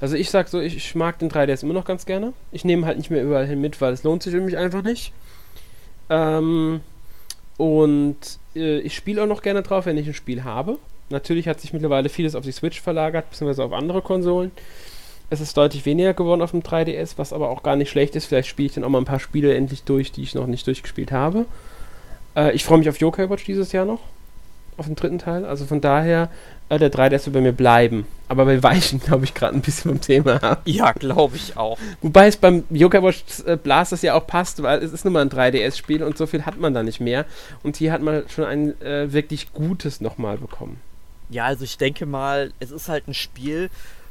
Also ich sag so, ich, ich mag den 3DS immer noch ganz gerne. Ich nehme halt nicht mehr überall hin mit, weil es lohnt sich für mich einfach nicht. Ähm, und äh, ich spiele auch noch gerne drauf, wenn ich ein Spiel habe. Natürlich hat sich mittlerweile vieles auf die Switch verlagert, beziehungsweise auf andere Konsolen. Es ist deutlich weniger geworden auf dem 3DS, was aber auch gar nicht schlecht ist. Vielleicht spiele ich dann auch mal ein paar Spiele endlich durch, die ich noch nicht durchgespielt habe. Äh, ich freue mich auf Yokai Watch dieses Jahr noch. Auf den dritten Teil. Also von daher äh, der 3DS wird bei mir bleiben. Aber wir weichen, glaube ich, gerade ein bisschen vom Thema ab. Ja, glaube ich auch. Wobei es beim Yoga Watch äh, Blasters ja auch passt, weil es ist nun mal ein 3DS-Spiel und so viel hat man da nicht mehr. Und hier hat man schon ein äh, wirklich gutes nochmal bekommen. Ja, also ich denke mal, es ist halt ein Spiel,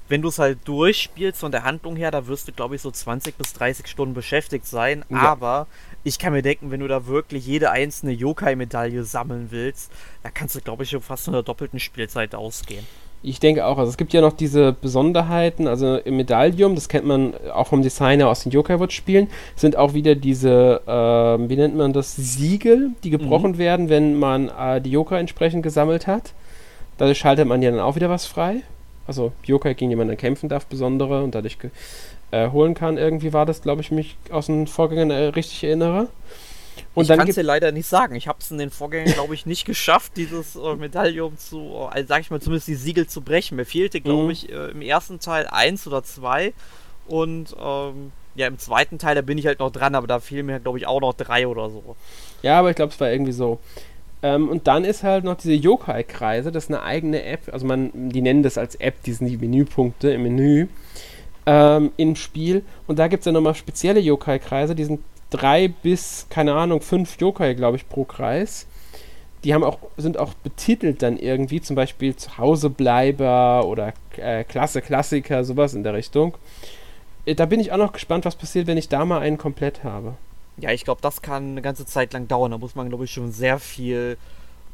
wenn du es halt durchspielst von der Handlung her, da wirst du, glaube ich, so 20 bis 30 Stunden beschäftigt sein. Ja. Aber ich kann mir denken, wenn du da wirklich jede einzelne Yokai-Medaille sammeln willst, da kannst du, glaube ich, schon fast von der doppelten Spielzeit ausgehen. Ich denke auch, also es gibt ja noch diese Besonderheiten, also im Medaillum, das kennt man auch vom Designer aus den Yokai Watch Spielen, sind auch wieder diese, äh, wie nennt man das, Siegel, die gebrochen mhm. werden, wenn man äh, die Yokai entsprechend gesammelt hat. Dadurch schaltet man ja dann auch wieder was frei. Also Yokai gegen jemanden kämpfen darf, besondere und dadurch äh, holen kann. Irgendwie war das, glaube ich, mich aus den Vorgängern äh, richtig erinnere. Und ich kann es dir leider nicht sagen. Ich habe es in den Vorgängen, glaube ich, nicht geschafft, dieses äh, Medaillum zu, also sag ich mal, zumindest die Siegel zu brechen. Mir fehlte, glaube mhm. ich, äh, im ersten Teil eins oder zwei. Und ähm, ja, im zweiten Teil, da bin ich halt noch dran, aber da fehlen mir, glaube ich, auch noch drei oder so. Ja, aber ich glaube, es war irgendwie so. Ähm, und dann ist halt noch diese Yokai-Kreise, das ist eine eigene App. Also man, die nennen das als App, die sind die Menüpunkte im Menü ähm, im Spiel. Und da gibt es ja nochmal spezielle Yokai-Kreise, die sind drei bis, keine Ahnung, fünf Yokai, glaube ich, pro Kreis. Die haben auch, sind auch betitelt dann irgendwie, zum Beispiel Zuhausebleiber oder äh, Klasse Klassiker, sowas in der Richtung. Äh, da bin ich auch noch gespannt, was passiert, wenn ich da mal einen komplett habe. Ja, ich glaube, das kann eine ganze Zeit lang dauern. Da muss man, glaube ich, schon sehr viel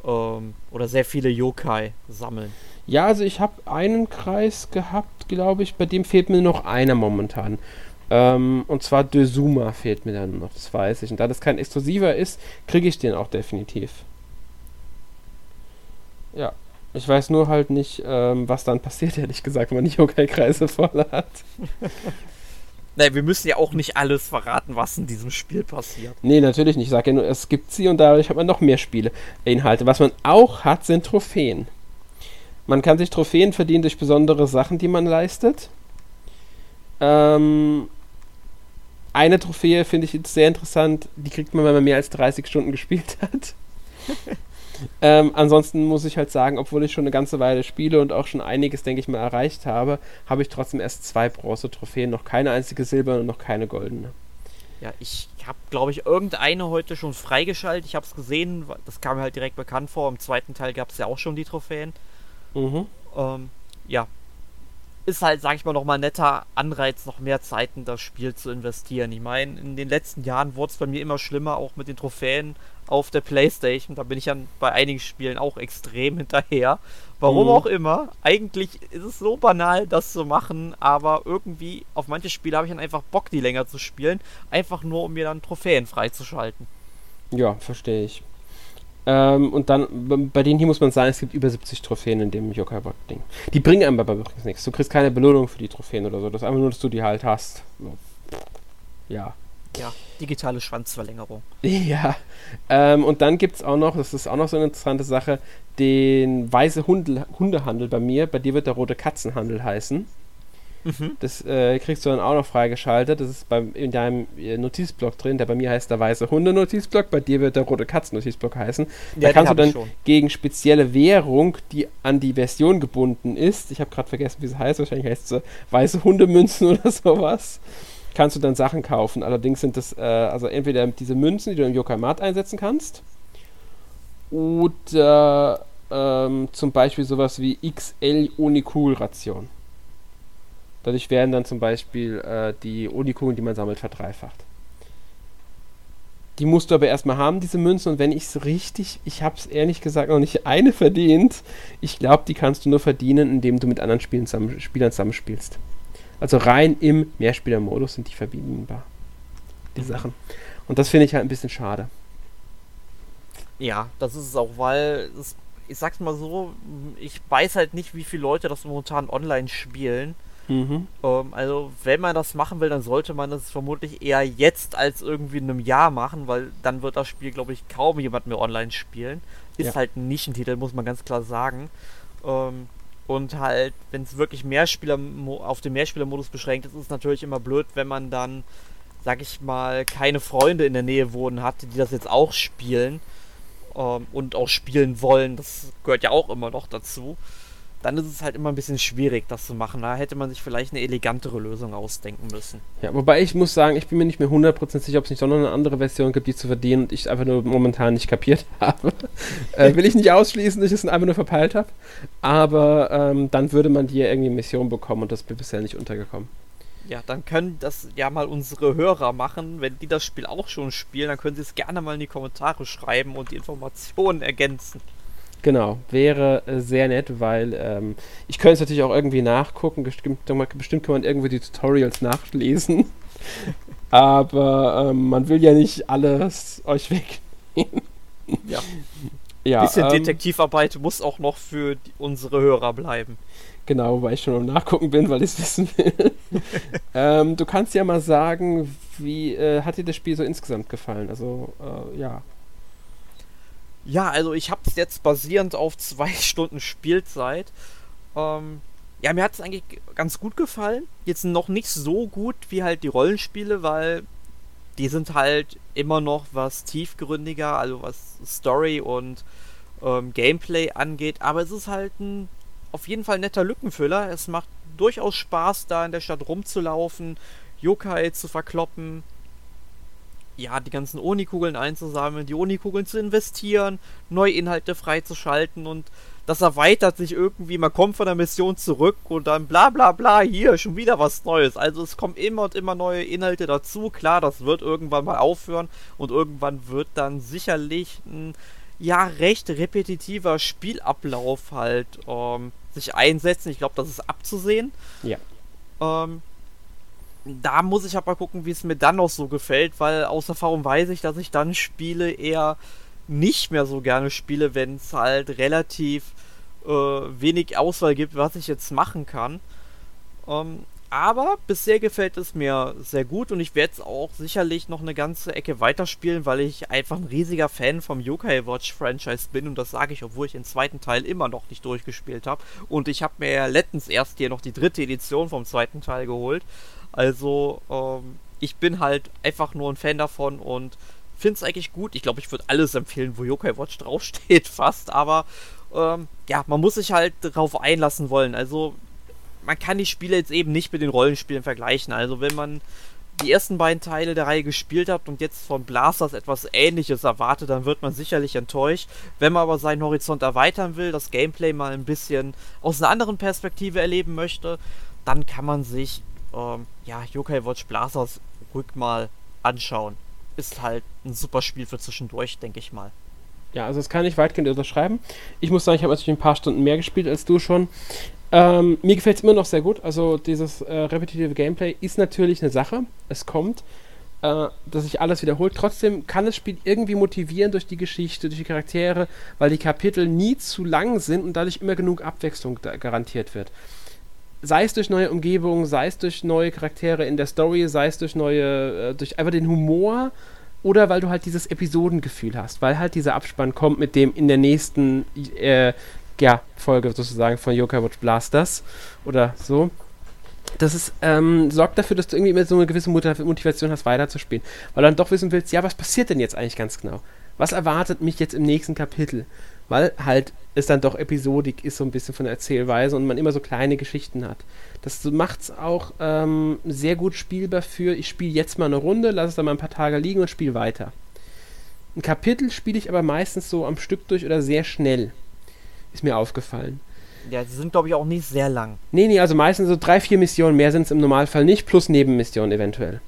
ähm, oder sehr viele Yokai sammeln. Ja, also ich habe einen Kreis gehabt, glaube ich, bei dem fehlt mir noch einer momentan. Ähm, und zwar Dezuma fehlt mir dann noch, das weiß ich. Und da das kein exklusiver ist, kriege ich den auch definitiv. Ja. Ich weiß nur halt nicht, ähm, was dann passiert, ehrlich gesagt, wenn man die Yokai-Kreise voll hat. Nein, wir müssen ja auch nicht alles verraten, was in diesem Spiel passiert. Nee, natürlich nicht. Ich sage ja nur, es gibt sie und dadurch hat man noch mehr Spiele, Inhalte. Was man auch hat, sind Trophäen. Man kann sich Trophäen verdienen durch besondere Sachen, die man leistet. Ähm, eine Trophäe finde ich jetzt sehr interessant. Die kriegt man, wenn man mehr als 30 Stunden gespielt hat. ähm, ansonsten muss ich halt sagen, obwohl ich schon eine ganze Weile spiele und auch schon einiges, denke ich mal, erreicht habe, habe ich trotzdem erst zwei Bronze-Trophäen, noch keine einzige silberne und noch keine goldene. Ja, ich habe, glaube ich, irgendeine heute schon freigeschaltet. Ich habe es gesehen, das kam mir halt direkt bekannt vor. Im zweiten Teil gab es ja auch schon die Trophäen. Mhm. Ähm, ja. Ist halt, sag ich mal, nochmal ein netter Anreiz, noch mehr Zeit in das Spiel zu investieren. Ich meine, in den letzten Jahren wurde es bei mir immer schlimmer, auch mit den Trophäen auf der Playstation. Da bin ich dann bei einigen Spielen auch extrem hinterher. Warum mhm. auch immer. Eigentlich ist es so banal, das zu machen, aber irgendwie auf manche Spiele habe ich dann einfach Bock, die länger zu spielen. Einfach nur, um mir dann Trophäen freizuschalten. Ja, verstehe ich. Ähm, und dann, bei denen hier muss man sagen, es gibt über 70 Trophäen in dem Yokai-Bot-Ding. Die bringen einem aber übrigens nichts. Du kriegst keine Belohnung für die Trophäen oder so. Das ist einfach nur, dass du die halt hast. Ja. Ja, digitale Schwanzverlängerung. Ja. Ähm, und dann gibt es auch noch, das ist auch noch so eine interessante Sache, den weiße Hunde, Hundehandel bei mir. Bei dir wird der rote Katzenhandel heißen. Mhm. Das äh, kriegst du dann auch noch freigeschaltet. Das ist beim, in deinem äh, Notizblock drin. Der bei mir heißt der weiße Hunde-Notizblock. Bei dir wird der rote Katzen-Notizblock heißen. Ja, da kannst du dann gegen spezielle Währung, die an die Version gebunden ist, ich habe gerade vergessen, wie sie heißt, wahrscheinlich heißt es weiße Hundemünzen oder sowas, kannst du dann Sachen kaufen. Allerdings sind das äh, also entweder diese Münzen, die du im Yokai Mart einsetzen kannst, oder ähm, zum Beispiel sowas wie XL Unikul-Ration. Dadurch werden dann zum Beispiel äh, die Unikugeln, die man sammelt, verdreifacht. Die musst du aber erstmal haben, diese Münzen. Und wenn ich es richtig, ich habe es ehrlich gesagt noch nicht eine verdient. Ich glaube, die kannst du nur verdienen, indem du mit anderen Spielern, zusammen, Spielern zusammenspielst. Also rein im Mehrspielermodus sind die verbietbar. Die mhm. Sachen. Und das finde ich halt ein bisschen schade. Ja, das ist es auch, weil es, ich sag's mal so, ich weiß halt nicht, wie viele Leute das momentan online spielen. Mhm. Ähm, also, wenn man das machen will, dann sollte man das vermutlich eher jetzt als irgendwie in einem Jahr machen, weil dann wird das Spiel, glaube ich, kaum jemand mehr online spielen. Ist ja. halt ein Nischentitel, muss man ganz klar sagen. Ähm, und halt, wenn es wirklich Mehrspieler auf den Mehrspielermodus beschränkt ist, ist es natürlich immer blöd, wenn man dann, sag ich mal, keine Freunde in der Nähe wohnen hat, die das jetzt auch spielen ähm, und auch spielen wollen. Das gehört ja auch immer noch dazu dann ist es halt immer ein bisschen schwierig, das zu machen. Da hätte man sich vielleicht eine elegantere Lösung ausdenken müssen. Ja, wobei ich muss sagen, ich bin mir nicht mehr 100% sicher, ob es nicht doch noch eine andere Version gibt, die zu verdienen und ich einfach nur momentan nicht kapiert habe. äh, will ich nicht ausschließen, dass ich es einfach nur verpeilt habe. Aber ähm, dann würde man die ja irgendwie Mission bekommen und das bin bisher nicht untergekommen. Ja, dann können das ja mal unsere Hörer machen. Wenn die das Spiel auch schon spielen, dann können sie es gerne mal in die Kommentare schreiben und die Informationen ergänzen. Genau, wäre äh, sehr nett, weil ähm, ich könnte es natürlich auch irgendwie nachgucken. Bestimmt, bestimmt kann man irgendwie die Tutorials nachlesen. Aber ähm, man will ja nicht alles euch wegnehmen. Ja. ja bisschen ähm, Detektivarbeit muss auch noch für die, unsere Hörer bleiben. Genau, weil ich schon am Nachgucken bin, weil ich es wissen will. ähm, du kannst ja mal sagen, wie äh, hat dir das Spiel so insgesamt gefallen? Also, äh, ja. Ja, also ich habe es jetzt basierend auf zwei Stunden Spielzeit. Ähm, ja, mir hat es eigentlich ganz gut gefallen. Jetzt noch nicht so gut wie halt die Rollenspiele, weil die sind halt immer noch was tiefgründiger, also was Story und ähm, Gameplay angeht. Aber es ist halt ein auf jeden Fall netter Lückenfüller. Es macht durchaus Spaß, da in der Stadt rumzulaufen, Yokai zu verkloppen, ja, die ganzen Oni-Kugeln einzusammeln, die Oni-Kugeln zu investieren, neue Inhalte freizuschalten und das erweitert sich irgendwie, man kommt von der Mission zurück und dann bla bla bla, hier schon wieder was Neues. Also es kommen immer und immer neue Inhalte dazu. Klar, das wird irgendwann mal aufhören und irgendwann wird dann sicherlich ein ja recht repetitiver Spielablauf halt ähm, sich einsetzen. Ich glaube, das ist abzusehen. Ja. Ähm, da muss ich aber gucken, wie es mir dann noch so gefällt, weil aus Erfahrung weiß ich, dass ich dann Spiele eher nicht mehr so gerne spiele, wenn es halt relativ äh, wenig Auswahl gibt, was ich jetzt machen kann. Ähm, aber bisher gefällt es mir sehr gut und ich werde es auch sicherlich noch eine ganze Ecke weiterspielen, weil ich einfach ein riesiger Fan vom Yokai Watch Franchise bin und das sage ich, obwohl ich den zweiten Teil immer noch nicht durchgespielt habe. Und ich habe mir ja letztens erst hier noch die dritte Edition vom zweiten Teil geholt. Also, ähm, ich bin halt einfach nur ein Fan davon und finde es eigentlich gut. Ich glaube, ich würde alles empfehlen, wo Yokai Watch draufsteht, fast. Aber ähm, ja, man muss sich halt darauf einlassen wollen. Also, man kann die Spiele jetzt eben nicht mit den Rollenspielen vergleichen. Also, wenn man die ersten beiden Teile der Reihe gespielt hat und jetzt von Blasters etwas ähnliches erwartet, dann wird man sicherlich enttäuscht. Wenn man aber seinen Horizont erweitern will, das Gameplay mal ein bisschen aus einer anderen Perspektive erleben möchte, dann kann man sich ähm, ja, Yokai Watch Blasters ruhig mal anschauen. Ist halt ein super Spiel für zwischendurch, denke ich mal. Ja, also das kann ich weitgehend unterschreiben. Ich muss sagen, ich habe natürlich ein paar Stunden mehr gespielt als du schon. Ähm, mir gefällt es immer noch sehr gut. Also dieses äh, repetitive Gameplay ist natürlich eine Sache. Es kommt, äh, dass sich alles wiederholt. Trotzdem kann das Spiel irgendwie motivieren durch die Geschichte, durch die Charaktere, weil die Kapitel nie zu lang sind und dadurch immer genug Abwechslung garantiert wird sei es durch neue Umgebungen, sei es durch neue Charaktere in der Story, sei es durch neue, äh, durch einfach den Humor oder weil du halt dieses Episodengefühl hast, weil halt dieser Abspann kommt mit dem in der nächsten äh, ja, Folge sozusagen von Yokai Watch Blasters oder so. Das ist, ähm, sorgt dafür, dass du irgendwie immer so eine gewisse Motivation hast, weiterzuspielen. Weil du dann doch wissen willst, ja, was passiert denn jetzt eigentlich ganz genau? Was erwartet mich jetzt im nächsten Kapitel? Weil halt es dann doch episodik ist, so ein bisschen von der Erzählweise und man immer so kleine Geschichten hat. Das macht es auch ähm, sehr gut spielbar für, ich spiele jetzt mal eine Runde, lasse es dann mal ein paar Tage liegen und spiele weiter. Ein Kapitel spiele ich aber meistens so am Stück durch oder sehr schnell. Ist mir aufgefallen. Ja, die sind, glaube ich, auch nicht sehr lang. Nee, nee, also meistens so drei, vier Missionen, mehr sind es im Normalfall nicht, plus Nebenmissionen eventuell.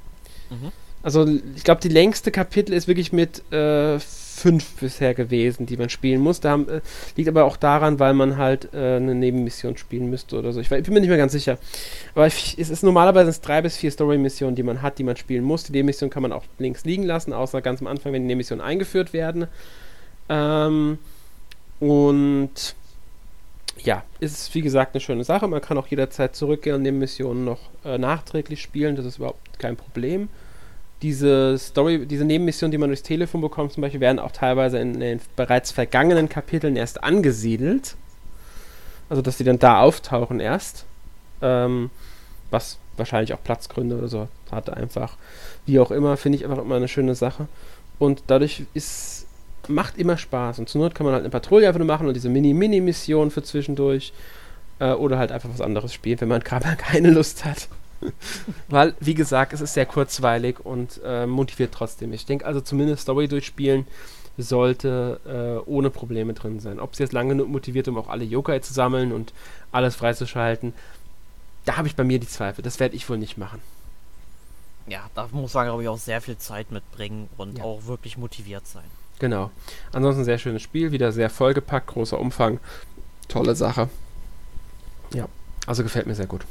Mhm. Also ich glaube, die längste Kapitel ist wirklich mit äh, fünf bisher gewesen, die man spielen muss. Da haben, äh, liegt aber auch daran, weil man halt äh, eine Nebenmission spielen müsste oder so. Ich, ich bin mir nicht mehr ganz sicher. Aber ich, es ist normalerweise drei bis vier Story-Missionen, die man hat, die man spielen muss. Die Nebenmission kann man auch links liegen lassen, außer ganz am Anfang, wenn die Nebenmissionen eingeführt werden. Ähm, und ja, ist wie gesagt eine schöne Sache. Man kann auch jederzeit zurückgehen und Nebenmissionen noch äh, nachträglich spielen. Das ist überhaupt kein Problem diese Story, diese Nebenmissionen, die man durchs Telefon bekommt, zum Beispiel, werden auch teilweise in den bereits vergangenen Kapiteln erst angesiedelt. Also, dass sie dann da auftauchen erst. Ähm, was wahrscheinlich auch Platzgründe oder so hat, einfach. Wie auch immer, finde ich einfach immer eine schöne Sache. Und dadurch ist, macht immer Spaß. Und zur Not kann man halt eine Patrouille einfach nur machen und diese Mini-Mini-Mission für zwischendurch. Äh, oder halt einfach was anderes spielen, wenn man gerade keine Lust hat. Weil, wie gesagt, es ist sehr kurzweilig und äh, motiviert trotzdem. Ich denke also zumindest Story durchspielen sollte äh, ohne Probleme drin sein. Ob es jetzt lange genug motiviert, um auch alle Yokai zu sammeln und alles freizuschalten, da habe ich bei mir die Zweifel. Das werde ich wohl nicht machen. Ja, da muss man, glaube ich, auch sehr viel Zeit mitbringen und ja. auch wirklich motiviert sein. Genau. Ansonsten sehr schönes Spiel, wieder sehr vollgepackt, großer Umfang. Tolle Sache. Ja, also gefällt mir sehr gut.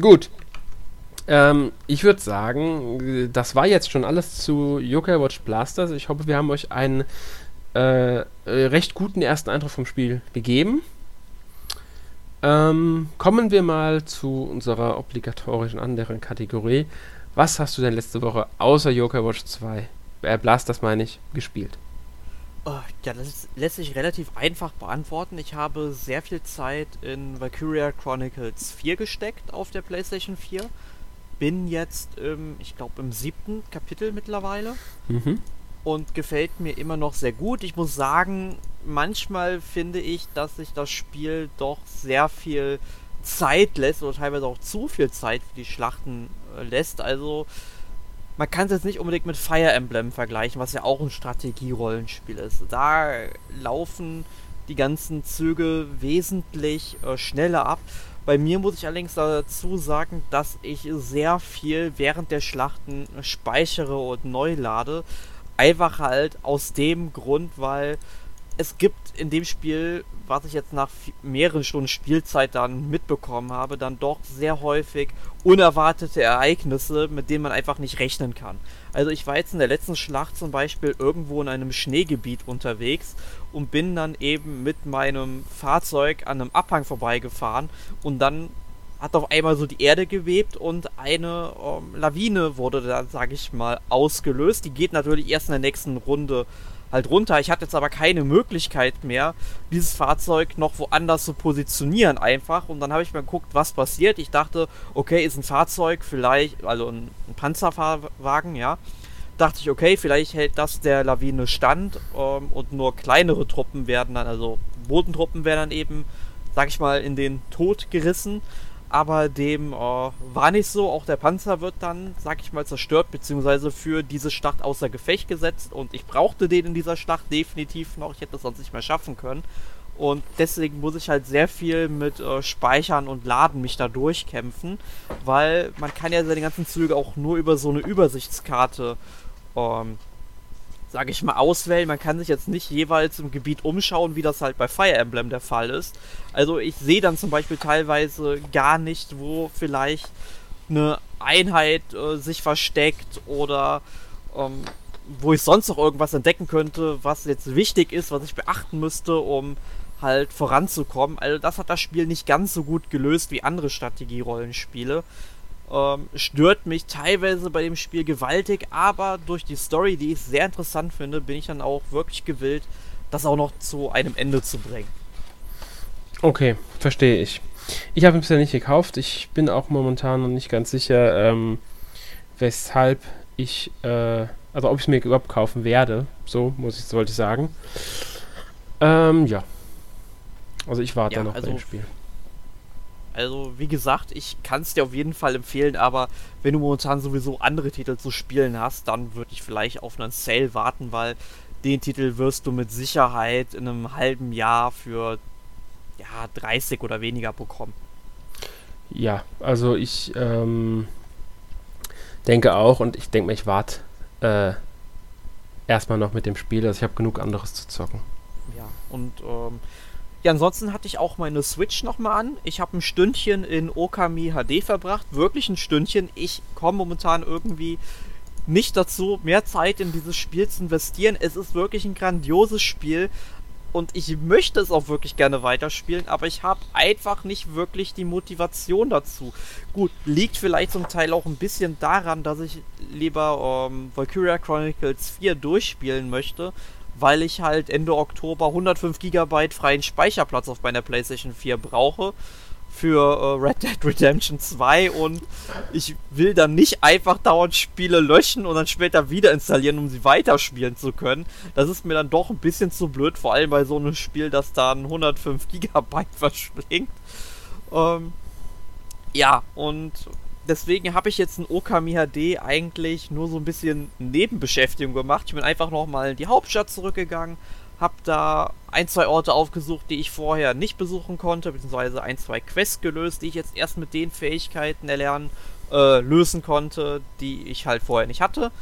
Gut. Ähm, ich würde sagen, das war jetzt schon alles zu Yokai Watch Blasters. Ich hoffe, wir haben euch einen äh, recht guten ersten Eindruck vom Spiel gegeben. Ähm, kommen wir mal zu unserer obligatorischen anderen Kategorie. Was hast du denn letzte Woche außer Yokai Watch 2, äh, Blasters meine ich, gespielt? Oh, ja, das lässt sich relativ einfach beantworten. Ich habe sehr viel Zeit in Valkyria Chronicles 4 gesteckt auf der PlayStation 4. Bin jetzt, im, ich glaube, im siebten Kapitel mittlerweile. Mhm. Und gefällt mir immer noch sehr gut. Ich muss sagen, manchmal finde ich, dass sich das Spiel doch sehr viel Zeit lässt oder teilweise auch zu viel Zeit für die Schlachten äh, lässt. Also man kann es jetzt nicht unbedingt mit Fire Emblem vergleichen, was ja auch ein Strategierollenspiel ist. Da laufen die ganzen Züge wesentlich äh, schneller ab. Bei mir muss ich allerdings dazu sagen, dass ich sehr viel während der Schlachten speichere und neu lade. Einfach halt aus dem Grund, weil es gibt in dem Spiel, was ich jetzt nach mehreren Stunden Spielzeit dann mitbekommen habe, dann doch sehr häufig unerwartete Ereignisse, mit denen man einfach nicht rechnen kann. Also ich war jetzt in der letzten Schlacht zum Beispiel irgendwo in einem Schneegebiet unterwegs und bin dann eben mit meinem Fahrzeug an einem Abhang vorbeigefahren und dann hat auf einmal so die Erde gewebt und eine ähm, Lawine wurde da, sag ich mal, ausgelöst. Die geht natürlich erst in der nächsten Runde halt runter. Ich hatte jetzt aber keine Möglichkeit mehr, dieses Fahrzeug noch woanders zu positionieren einfach. Und dann habe ich mir geguckt, was passiert. Ich dachte, okay, ist ein Fahrzeug vielleicht, also ein, ein Panzerfahrwagen, ja. Dachte ich, okay, vielleicht hält das der Lawine stand ähm, und nur kleinere Truppen werden dann, also Bodentruppen werden dann eben, sag ich mal, in den Tod gerissen aber dem äh, war nicht so. Auch der Panzer wird dann, sag ich mal, zerstört, beziehungsweise für diese Schlacht außer Gefecht gesetzt. Und ich brauchte den in dieser Schlacht definitiv noch. Ich hätte das sonst nicht mehr schaffen können. Und deswegen muss ich halt sehr viel mit äh, Speichern und Laden mich da durchkämpfen, weil man kann ja seine ganzen Züge auch nur über so eine Übersichtskarte ähm, sage ich mal, auswählen. Man kann sich jetzt nicht jeweils im Gebiet umschauen, wie das halt bei Fire Emblem der Fall ist. Also ich sehe dann zum Beispiel teilweise gar nicht, wo vielleicht eine Einheit äh, sich versteckt oder ähm, wo ich sonst noch irgendwas entdecken könnte, was jetzt wichtig ist, was ich beachten müsste, um halt voranzukommen. Also das hat das Spiel nicht ganz so gut gelöst wie andere Strategierollenspiele ähm, stört mich teilweise bei dem Spiel gewaltig, aber durch die Story, die ich sehr interessant finde, bin ich dann auch wirklich gewillt, das auch noch zu einem Ende zu bringen. Okay, verstehe ich. Ich habe es ja nicht gekauft. Ich bin auch momentan noch nicht ganz sicher, ähm, weshalb ich, äh, also ob ich es mir überhaupt kaufen werde. So muss ich, wollte ich sagen. Ähm, ja. Also ich warte ja, noch also bei dem Spiel. Also, wie gesagt, ich kann es dir auf jeden Fall empfehlen, aber wenn du momentan sowieso andere Titel zu spielen hast, dann würde ich vielleicht auf einen Sale warten, weil den Titel wirst du mit Sicherheit in einem halben Jahr für ja, 30 oder weniger bekommen. Ja, also ich ähm, Denke auch und ich denke mal, ich warte äh, erstmal noch mit dem Spiel. Also ich habe genug anderes zu zocken. Ja, und ähm, ja, ansonsten hatte ich auch meine Switch nochmal an. Ich habe ein Stündchen in Okami HD verbracht. Wirklich ein Stündchen. Ich komme momentan irgendwie nicht dazu, mehr Zeit in dieses Spiel zu investieren. Es ist wirklich ein grandioses Spiel und ich möchte es auch wirklich gerne weiterspielen, aber ich habe einfach nicht wirklich die Motivation dazu. Gut, liegt vielleicht zum Teil auch ein bisschen daran, dass ich lieber ähm, Valkyria Chronicles 4 durchspielen möchte, weil ich halt Ende Oktober 105 GB freien Speicherplatz auf meiner PlayStation 4 brauche für äh, Red Dead Redemption 2 und ich will dann nicht einfach dauernd Spiele löschen und dann später wieder installieren, um sie weiterspielen zu können. Das ist mir dann doch ein bisschen zu blöd, vor allem bei so einem Spiel, das dann 105 GB verschlingt. Ähm, ja, und deswegen habe ich jetzt ein Okami HD eigentlich nur so ein bisschen Nebenbeschäftigung gemacht. Ich bin einfach nochmal in die Hauptstadt zurückgegangen, habe da ein, zwei Orte aufgesucht, die ich vorher nicht besuchen konnte, beziehungsweise ein, zwei Quests gelöst, die ich jetzt erst mit den Fähigkeiten erlernen, äh, lösen konnte, die ich halt vorher nicht hatte.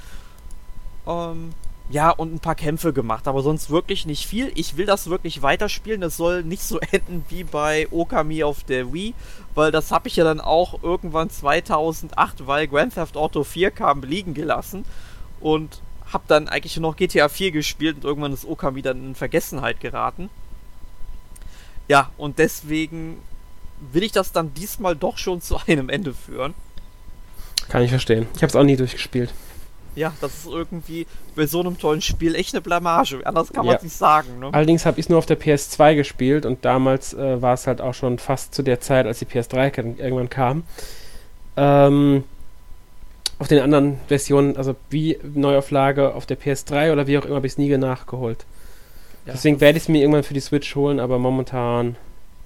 Ähm, ja, und ein paar Kämpfe gemacht, aber sonst wirklich nicht viel. Ich will das wirklich weiterspielen. Es soll nicht so enden wie bei Okami auf der Wii, weil das habe ich ja dann auch irgendwann 2008, weil Grand Theft Auto 4 kam, liegen gelassen. Und habe dann eigentlich nur noch GTA 4 gespielt und irgendwann ist Okami dann in Vergessenheit geraten. Ja, und deswegen will ich das dann diesmal doch schon zu einem Ende führen. Kann ich verstehen. Ich habe es auch nie durchgespielt. Ja, das ist irgendwie bei so einem tollen Spiel echt eine Blamage. Anders kann man es nicht sagen. Ne? Allerdings habe ich es nur auf der PS2 gespielt und damals äh, war es halt auch schon fast zu der Zeit, als die PS3 irgendwann kam. Ähm, auf den anderen Versionen, also wie Neuauflage auf der PS3 oder wie auch immer, habe ich es nie nachgeholt. Ja, Deswegen werde ich es mir irgendwann für die Switch holen, aber momentan,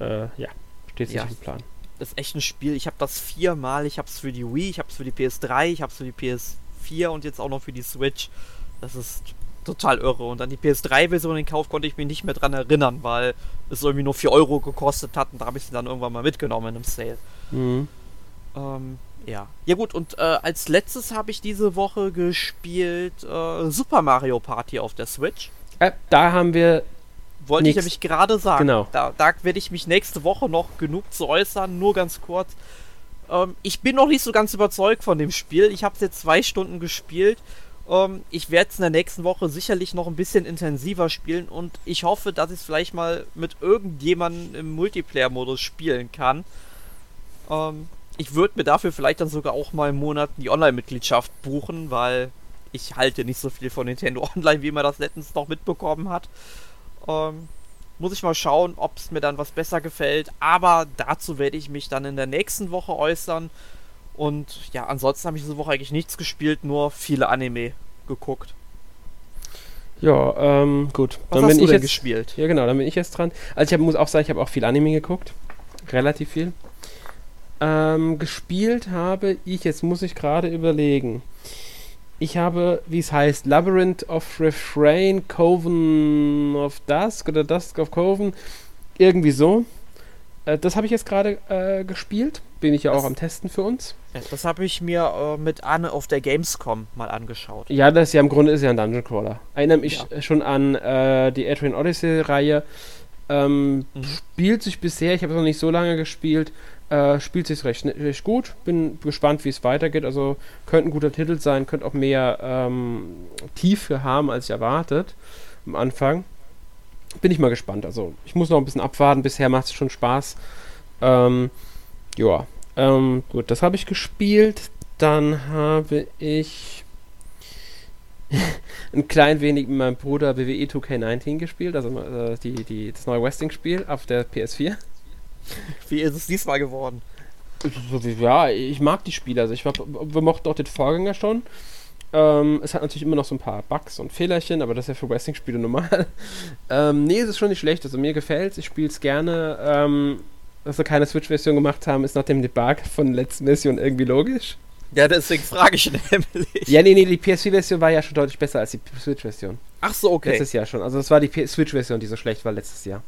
äh, ja, steht es ja. nicht im Plan. Das ist echt ein Spiel. Ich habe das viermal. Ich habe es für die Wii, ich habe es für die PS3, ich habe es für die PS 4 und jetzt auch noch für die Switch. Das ist total irre. Und an die PS3-Version den Kauf konnte ich mich nicht mehr dran erinnern, weil es irgendwie nur 4 Euro gekostet hat und da habe ich sie dann irgendwann mal mitgenommen in einem Sale. Mhm. Ähm, ja. Ja gut, und äh, als letztes habe ich diese Woche gespielt äh, Super Mario Party auf der Switch. Äh, da haben wir. Wollte nix. ich nämlich gerade sagen. Genau. Da, da werde ich mich nächste Woche noch genug zu äußern. Nur ganz kurz. Ähm, ich bin noch nicht so ganz überzeugt von dem Spiel. Ich habe es jetzt zwei Stunden gespielt. Ähm, ich werde es in der nächsten Woche sicherlich noch ein bisschen intensiver spielen und ich hoffe, dass ich es vielleicht mal mit irgendjemandem im Multiplayer-Modus spielen kann. Ähm, ich würde mir dafür vielleicht dann sogar auch mal im Monat die Online-Mitgliedschaft buchen, weil ich halte nicht so viel von Nintendo Online, wie man das letztens noch mitbekommen hat. Ähm, muss ich mal schauen, ob es mir dann was besser gefällt. Aber dazu werde ich mich dann in der nächsten Woche äußern. Und ja, ansonsten habe ich diese Woche eigentlich nichts gespielt, nur viele Anime geguckt. Ja, ähm, gut. Was dann hast bin du ich denn jetzt, gespielt? Ja, genau, dann bin ich jetzt dran. Also ich hab, muss auch sagen, ich habe auch viel Anime geguckt. Relativ viel. Ähm, gespielt habe ich, jetzt muss ich gerade überlegen ich habe, wie es heißt, Labyrinth of Refrain, Coven of Dusk oder Dusk of Coven, irgendwie so. Äh, das habe ich jetzt gerade äh, gespielt. Bin ich ja das, auch am Testen für uns. Das habe ich mir äh, mit Anne auf der Gamescom mal angeschaut. Ja, das ist ja im Grunde ist ja ein Dungeon Crawler. Erinnere mich ja. schon an äh, die Adrian Odyssey Reihe. Ähm, mhm. Spielt sich bisher, ich habe es noch nicht so lange gespielt, äh, spielt sich recht, recht gut. Bin gespannt, wie es weitergeht. Also könnte ein guter Titel sein, könnte auch mehr ähm, Tiefe haben, als ich erwartet am Anfang. Bin ich mal gespannt. Also ich muss noch ein bisschen abwarten. Bisher macht es schon Spaß. Ähm, ja, ähm, gut, das habe ich gespielt. Dann habe ich ein klein wenig mit meinem Bruder WWE 2K19 gespielt, also äh, die, die, das neue Wrestling-Spiel auf der PS4. Wie ist es diesmal geworden? Ja, ich mag die Spiele. Also ich war, wir mochten auch den Vorgänger schon. Ähm, es hat natürlich immer noch so ein paar Bugs und Fehlerchen, aber das ist ja für Wrestling-Spiele normal. ähm, nee, es ist schon nicht schlecht. Also mir gefällt es, ich spiele es gerne. Ähm, dass wir keine Switch-Version gemacht haben, ist nach dem Debug von der letzten Version irgendwie logisch. Ja, deswegen frage ich nämlich. Ja, nee, nee, die PS4-Version war ja schon deutlich besser als die Switch-Version. Ach so, okay. Letztes Jahr schon. Also es war die Switch-Version, die so schlecht war letztes Jahr.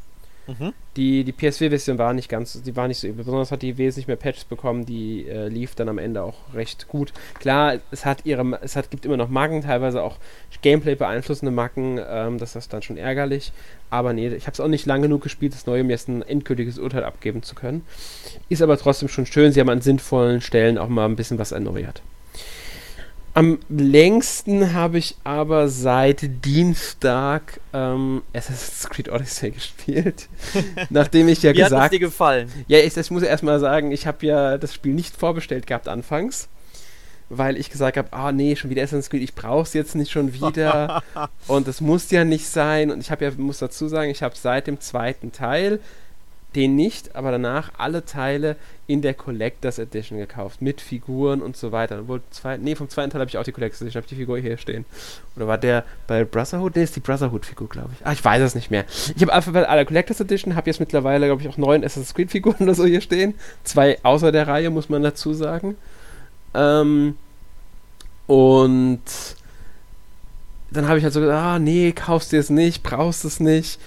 Mhm. Die, die PSV-Version war nicht ganz, die war nicht so übel. Besonders hat die wesentlich mehr Patches bekommen, die äh, lief dann am Ende auch recht gut. Klar, es hat ihre, es hat, gibt immer noch Macken, teilweise auch Gameplay beeinflussende Macken, ähm, das ist dann schon ärgerlich. Aber nee, ich habe es auch nicht lang genug gespielt, das Neue, um jetzt ein endgültiges Urteil abgeben zu können. Ist aber trotzdem schon schön, sie haben an sinnvollen Stellen auch mal ein bisschen was erneuert. Am längsten habe ich aber seit Dienstag ähm, Assassin's Creed Odyssey gespielt. Nachdem ich ja Wie gesagt. Hat dir gefallen? Ja, ich, ich muss erst mal sagen, ich habe ja das Spiel nicht vorbestellt gehabt anfangs. Weil ich gesagt habe, ah oh, nee, schon wieder Assassin's Creed, ich brauche es jetzt nicht schon wieder. und es muss ja nicht sein. Und ich habe ja, muss dazu sagen, ich habe seit dem zweiten Teil den nicht, aber danach alle Teile in der Collectors Edition gekauft, mit Figuren und so weiter. Obwohl, zwei, nee, vom zweiten Teil habe ich auch die Collectors Edition, habe die Figur hier stehen. Oder war der bei Brotherhood? Nee, ist die Brotherhood-Figur, glaube ich. Ah, ich weiß es nicht mehr. Ich habe einfach bei aller Collectors Edition, habe jetzt mittlerweile, glaube ich, auch neun Assassin's Creed-Figuren oder so hier stehen. Zwei außer der Reihe, muss man dazu sagen. Ähm, und dann habe ich halt so gesagt, ah, nee, kaufst du es nicht, brauchst es nicht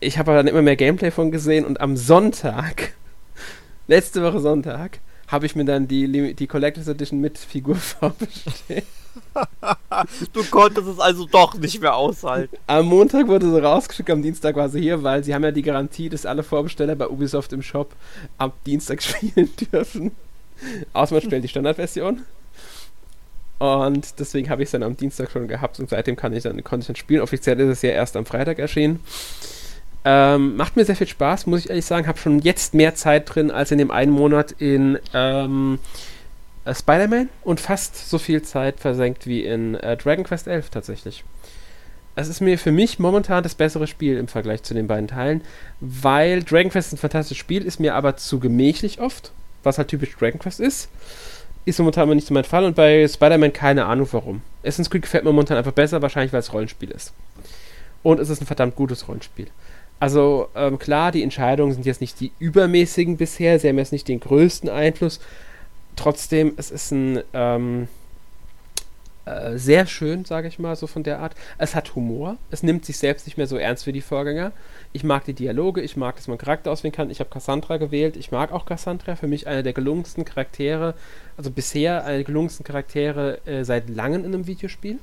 ich habe dann immer mehr Gameplay von gesehen und am Sonntag, letzte Woche Sonntag, habe ich mir dann die, die Collectors Edition mit Figur vorbestellt. du konntest es also doch nicht mehr aushalten. Am Montag wurde sie rausgeschickt, am Dienstag war sie hier, weil sie haben ja die Garantie, dass alle Vorbesteller bei Ubisoft im Shop am Dienstag spielen dürfen. Außer man stellt die Standardversion. Und deswegen habe ich es dann am Dienstag schon gehabt und seitdem kann ich dann, konnte ich dann spielen. Offiziell ist es ja erst am Freitag erschienen. Ähm, macht mir sehr viel Spaß, muss ich ehrlich sagen. Habe schon jetzt mehr Zeit drin als in dem einen Monat in ähm, äh, Spider-Man und fast so viel Zeit versenkt wie in äh, Dragon Quest 11 tatsächlich. Es ist mir für mich momentan das bessere Spiel im Vergleich zu den beiden Teilen, weil Dragon Quest ist ein fantastisches Spiel, ist mir aber zu gemächlich oft, was halt typisch Dragon Quest ist. Ist momentan aber nicht so mein Fall und bei Spider-Man keine Ahnung warum. Assassin's Creed gefällt mir momentan einfach besser, wahrscheinlich weil es Rollenspiel ist. Und es ist ein verdammt gutes Rollenspiel. Also ähm, klar, die Entscheidungen sind jetzt nicht die übermäßigen bisher, sie haben jetzt nicht den größten Einfluss. Trotzdem, es ist ein ähm, äh, sehr schön, sage ich mal, so von der Art. Es hat Humor, es nimmt sich selbst nicht mehr so ernst wie die Vorgänger. Ich mag die Dialoge, ich mag, dass man Charakter auswählen kann. Ich habe Cassandra gewählt, ich mag auch Cassandra, für mich einer der gelungensten Charaktere, also bisher eine der gelungensten Charaktere äh, seit langem in einem Videospiel.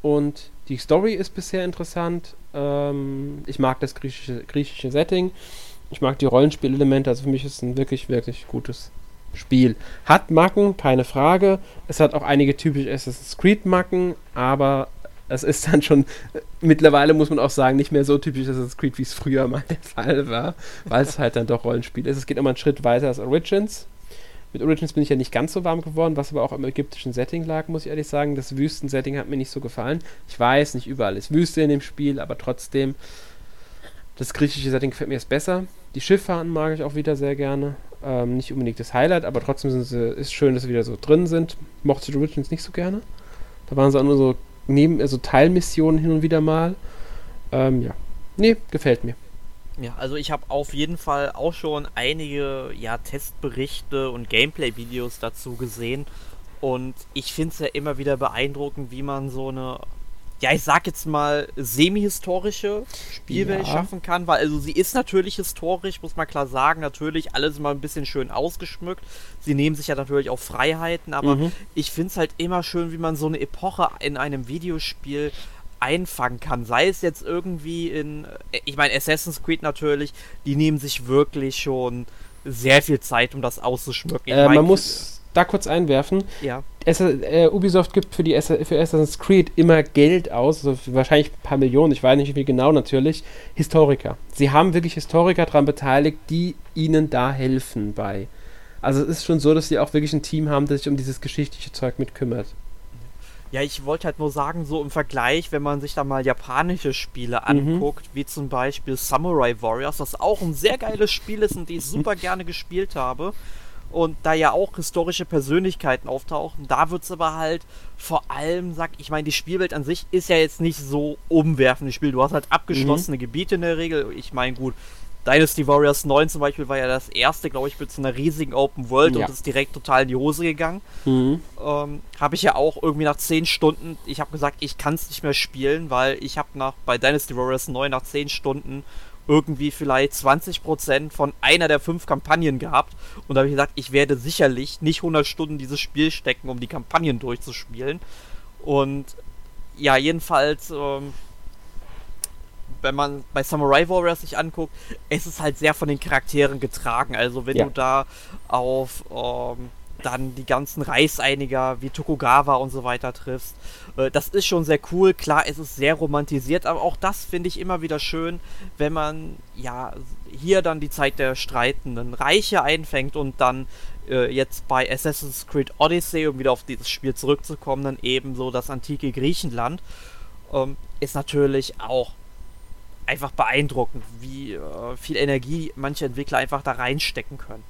Und die Story ist bisher interessant. Ähm, ich mag das griechische, griechische Setting. Ich mag die Rollenspielelemente. Also für mich ist es ein wirklich, wirklich gutes Spiel. Hat Macken, keine Frage. Es hat auch einige typische Assassin's Creed Macken, aber es ist dann schon mittlerweile muss man auch sagen, nicht mehr so typisch Assassin's Creed, wie es früher mal der Fall war, weil es halt dann doch Rollenspiel ist. Es geht immer einen Schritt weiter als Origins. Mit Origins bin ich ja nicht ganz so warm geworden, was aber auch im ägyptischen Setting lag, muss ich ehrlich sagen. Das Wüstensetting hat mir nicht so gefallen. Ich weiß, nicht überall ist Wüste in dem Spiel, aber trotzdem, das griechische Setting gefällt mir jetzt besser. Die Schifffahrten mag ich auch wieder sehr gerne. Ähm, nicht unbedingt das Highlight, aber trotzdem sind sie, ist schön, dass sie wieder so drin sind. Mochte ich Origins nicht so gerne. Da waren sie auch nur so neben, also Teilmissionen hin und wieder mal. Ähm, ja. Nee, gefällt mir. Ja, also ich habe auf jeden Fall auch schon einige ja, Testberichte und Gameplay-Videos dazu gesehen. Und ich finde es ja immer wieder beeindruckend, wie man so eine, ja, ich sag jetzt mal, semi-historische Spielwelt ja. schaffen kann. Weil, also sie ist natürlich historisch, muss man klar sagen. Natürlich alles immer ein bisschen schön ausgeschmückt. Sie nehmen sich ja natürlich auch Freiheiten, aber mhm. ich finde es halt immer schön, wie man so eine Epoche in einem Videospiel einfangen kann. Sei es jetzt irgendwie in, äh, ich meine, Assassin's Creed natürlich, die nehmen sich wirklich schon sehr viel Zeit, um das auszuschmücken. Äh, man muss da kurz einwerfen. Ja. Es, äh, Ubisoft gibt für, die für Assassin's Creed immer Geld aus, also wahrscheinlich ein paar Millionen, ich weiß nicht wie viel genau natürlich, Historiker. Sie haben wirklich Historiker daran beteiligt, die ihnen da helfen bei. Also es ist schon so, dass sie auch wirklich ein Team haben, das sich um dieses geschichtliche Zeug mit kümmert. Ja, ich wollte halt nur sagen, so im Vergleich, wenn man sich da mal japanische Spiele mhm. anguckt, mhm. wie zum Beispiel Samurai Warriors, das auch ein sehr geiles Spiel ist und die ich super gerne gespielt habe. Und da ja auch historische Persönlichkeiten auftauchen, da wird es aber halt vor allem, sag ich meine, die Spielwelt an sich ist ja jetzt nicht so umwerfendes Spiel. Du hast halt abgeschlossene mhm. Gebiete in der Regel. Ich meine, gut, Dynasty Warriors 9 zum Beispiel war ja das erste, glaube ich, mit so einer riesigen Open World ja. und ist direkt total in die Hose gegangen. Mhm. Ähm, habe ich ja auch irgendwie nach 10 Stunden, ich habe gesagt, ich kann es nicht mehr spielen, weil ich habe nach bei Dynasty Warriors 9 nach 10 Stunden irgendwie vielleicht 20% von einer der fünf Kampagnen gehabt. Und da habe ich gesagt, ich werde sicherlich nicht 100 Stunden dieses Spiel stecken, um die Kampagnen durchzuspielen. Und ja, jedenfalls, ähm, wenn man bei Samurai Warriors sich anguckt, es ist halt sehr von den Charakteren getragen. Also wenn ja. du da auf ähm, dann die ganzen Reichseiniger wie Tokugawa und so weiter triffst, äh, das ist schon sehr cool. Klar, es ist sehr romantisiert, aber auch das finde ich immer wieder schön, wenn man ja hier dann die Zeit der streitenden Reiche einfängt und dann äh, jetzt bei Assassin's Creed Odyssey, um wieder auf dieses Spiel zurückzukommen, dann eben so das antike Griechenland, ähm, ist natürlich auch einfach beeindruckend, wie äh, viel Energie manche Entwickler einfach da reinstecken können.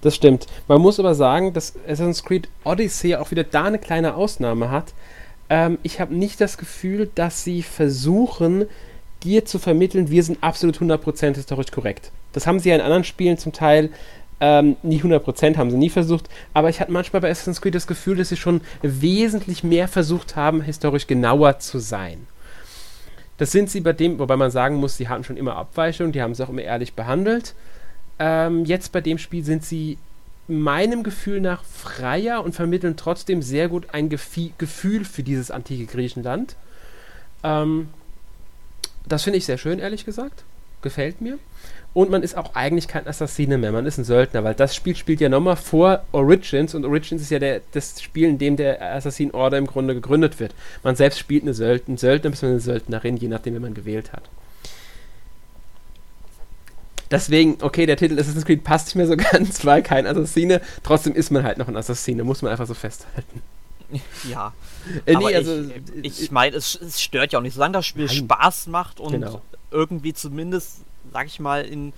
Das stimmt. Man muss aber sagen, dass Assassin's Creed Odyssey auch wieder da eine kleine Ausnahme hat. Ähm, ich habe nicht das Gefühl, dass sie versuchen, dir zu vermitteln, wir sind absolut 100% historisch korrekt. Das haben sie ja in anderen Spielen zum Teil ähm, nie 100% haben sie nie versucht, aber ich hatte manchmal bei Assassin's Creed das Gefühl, dass sie schon wesentlich mehr versucht haben, historisch genauer zu sein. Das sind sie bei dem, wobei man sagen muss, sie hatten schon immer Abweichungen, die haben sie auch immer ehrlich behandelt. Ähm, jetzt bei dem Spiel sind sie meinem Gefühl nach freier und vermitteln trotzdem sehr gut ein Gefi Gefühl für dieses antike Griechenland. Ähm, das finde ich sehr schön, ehrlich gesagt. Gefällt mir. Und man ist auch eigentlich kein Assassine mehr, man ist ein Söldner, weil das Spiel spielt ja nochmal vor Origins und Origins ist ja der, das Spiel, in dem der Assassin Order im Grunde gegründet wird. Man selbst spielt eine Söld einen Söldner bzw. eine Söldnerin, je nachdem, wie man gewählt hat. Deswegen, okay, der Titel Assassin's Creed passt nicht mehr so ganz, weil kein Assassine. Trotzdem ist man halt noch ein Assassine, muss man einfach so festhalten. Ja. Äh, nee, also, ich, ich meine, es, es, stört ja auch nicht, solange das Spiel nein. Spaß macht und genau. irgendwie zumindest sag ich mal, in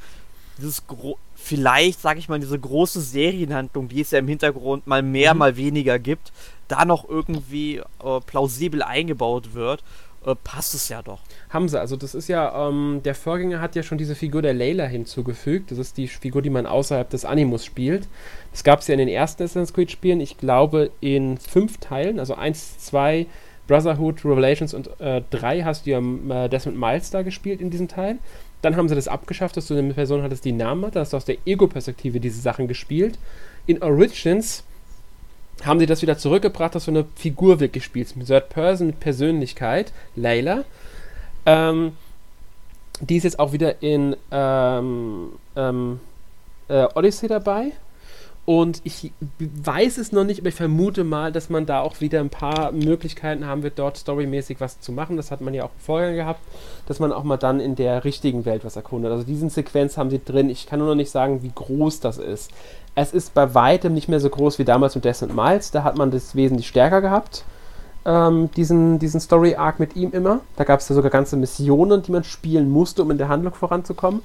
dieses Gro vielleicht, sag ich mal, diese große Serienhandlung, die es ja im Hintergrund mal mehr, mhm. mal weniger gibt, da noch irgendwie äh, plausibel eingebaut wird, äh, passt es ja doch. Haben sie, also das ist ja, ähm, der Vorgänger hat ja schon diese Figur der Layla hinzugefügt. Das ist die Figur, die man außerhalb des Animus spielt. Das gab es ja in den ersten Assassin's Creed Spielen, ich glaube in fünf Teilen, also eins, zwei, Brotherhood, Revelations und äh, 3 hast du ja äh, Desmond Miles da gespielt in diesem Teil. Dann haben sie das abgeschafft, dass du eine Person hattest, die Namen hat. Da hast du aus der Ego-Perspektive diese Sachen gespielt. In Origins haben sie das wieder zurückgebracht, dass du eine Figur wirklich spielst. Mit Third Person, mit Persönlichkeit. Layla. Ähm, die ist jetzt auch wieder in ähm, ähm, äh, Odyssey dabei. Und ich weiß es noch nicht, aber ich vermute mal, dass man da auch wieder ein paar Möglichkeiten haben wird, dort storymäßig was zu machen. Das hat man ja auch vorher gehabt, dass man auch mal dann in der richtigen Welt was erkundet. Also diesen Sequenz haben sie drin. Ich kann nur noch nicht sagen, wie groß das ist. Es ist bei weitem nicht mehr so groß wie damals mit Descent Miles. Da hat man das wesentlich stärker gehabt. Ähm, diesen, diesen Story-Arc mit ihm immer. Da gab es ja sogar ganze Missionen, die man spielen musste, um in der Handlung voranzukommen.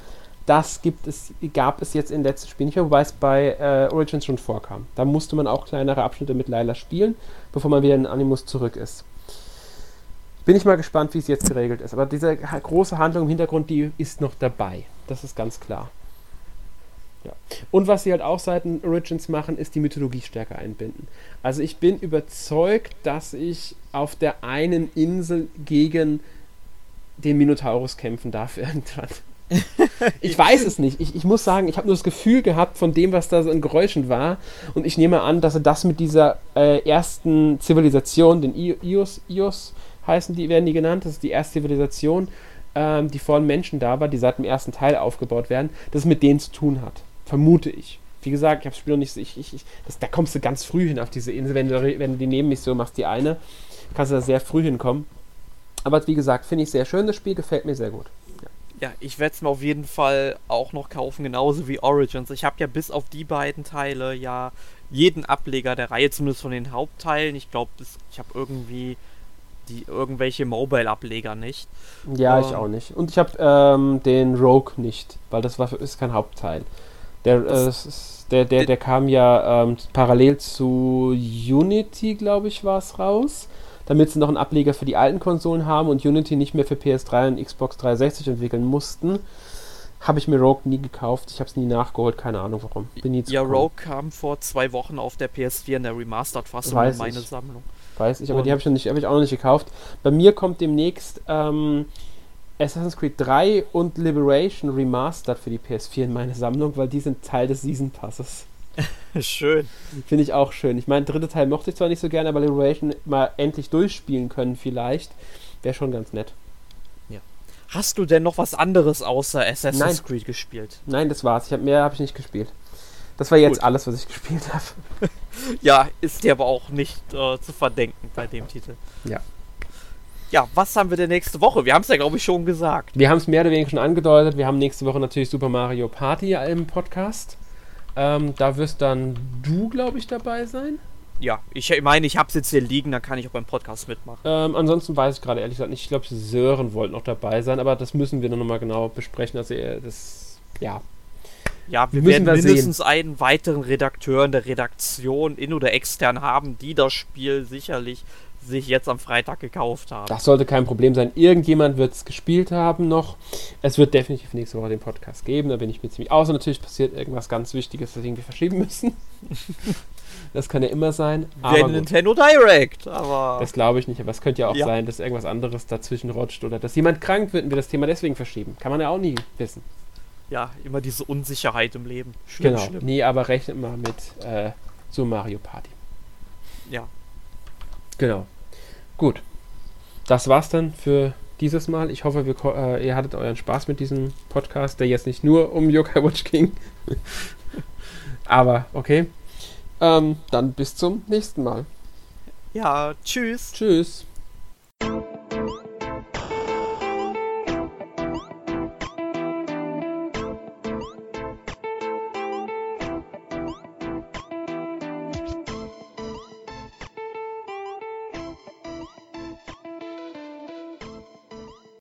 Das gibt es, gab es jetzt in letzten Spielen nicht mehr, wobei es bei äh, Origins schon vorkam. Da musste man auch kleinere Abschnitte mit Layla spielen, bevor man wieder in Animus zurück ist. Bin ich mal gespannt, wie es jetzt geregelt ist. Aber diese große Handlung im Hintergrund, die ist noch dabei. Das ist ganz klar. Ja. Und was sie halt auch seit Origins machen, ist die Mythologie stärker einbinden. Also ich bin überzeugt, dass ich auf der einen Insel gegen den Minotaurus kämpfen darf irgendwann ich weiß es nicht. Ich, ich muss sagen, ich habe nur das Gefühl gehabt von dem, was da so in Geräuschen war. Und ich nehme an, dass er das mit dieser äh, ersten Zivilisation, den Ios, Ios heißen die, werden die genannt, das ist die erste Zivilisation, ähm, die vor Menschen da war, die seit dem ersten Teil aufgebaut werden, das mit denen zu tun hat. Vermute ich. Wie gesagt, ich habe das Spiel noch nicht. Ich, ich, ich, das, da kommst du ganz früh hin auf diese Insel, wenn du, wenn du die Nebenmission machst, die eine, kannst du da sehr früh hinkommen. Aber wie gesagt, finde ich sehr schön, das Spiel gefällt mir sehr gut ja, ich werde es mir auf jeden Fall auch noch kaufen, genauso wie Origins. Ich habe ja bis auf die beiden Teile ja jeden Ableger der Reihe, zumindest von den Hauptteilen. Ich glaube, ich habe irgendwie die irgendwelche Mobile-Ableger nicht. Ja, ähm, ich auch nicht. Und ich habe ähm, den Rogue nicht, weil das war, ist kein Hauptteil. Der, äh, der, der, der kam ja ähm, parallel zu Unity, glaube ich, war es raus damit sie noch einen Ableger für die alten Konsolen haben und Unity nicht mehr für PS3 und Xbox 360 entwickeln mussten. habe ich mir Rogue nie gekauft. Ich habe es nie nachgeholt, keine Ahnung warum. Bin nie ja, Rogue kam vor zwei Wochen auf der PS4 in der Remastered-Fassung in meine ich. Sammlung. Weiß ich, aber Und die habe ich, hab ich auch noch nicht gekauft. Bei mir kommt demnächst ähm, Assassin's Creed 3 und Liberation Remastered für die PS4 in meine Sammlung, weil die sind Teil des Season Passes. schön. Finde ich auch schön. Ich meine, dritte Teil mochte ich zwar nicht so gerne, aber Liberation mal endlich durchspielen können vielleicht, wäre schon ganz nett. Ja. Hast du denn noch was anderes außer Assassin's Nein. Creed gespielt? Nein, das war's. Ich hab, mehr habe ich nicht gespielt. Das war jetzt Gut. alles, was ich gespielt habe. ja, ist dir aber auch nicht äh, zu verdenken bei dem Titel. Ja. Ja, was haben wir denn nächste Woche? Wir haben es ja, glaube ich, schon gesagt. Wir haben es mehr oder weniger schon angedeutet. Wir haben nächste Woche natürlich Super Mario Party im Podcast. Ähm, da wirst dann du, glaube ich, dabei sein. Ja, ich meine, ich habe es jetzt hier liegen, dann kann ich auch beim Podcast mitmachen. Ähm, ansonsten weiß ich gerade ehrlich gesagt nicht. Ich glaube, Sören wollte noch dabei sein, aber das müssen wir dann nochmal genau besprechen. Also, das, ja. Ja, wir werden wir mindestens sehen. einen weiteren Redakteur in der Redaktion, in- oder extern haben, die das Spiel sicherlich sich jetzt am Freitag gekauft haben. Das sollte kein Problem sein. Irgendjemand wird es gespielt haben noch. Es wird definitiv nächste Woche den Podcast geben, da bin ich mir ziemlich. Außer natürlich passiert irgendwas ganz Wichtiges, das irgendwie verschieben müssen. das kann ja immer sein. Aber Nintendo Direct, aber. Das glaube ich nicht, aber es könnte ja auch ja. sein, dass irgendwas anderes dazwischen rutscht oder dass jemand krank wird und wir das Thema deswegen verschieben. Kann man ja auch nie wissen. Ja, immer diese Unsicherheit im Leben. Schlimm, genau. Schlimm. Nee, aber rechnet mal mit äh, so Mario Party. Ja. Genau. Gut. Das war's dann für dieses Mal. Ich hoffe, wir, äh, ihr hattet euren Spaß mit diesem Podcast, der jetzt nicht nur um Yokai Watch ging. Aber okay. Ähm, dann bis zum nächsten Mal. Ja, tschüss. Tschüss.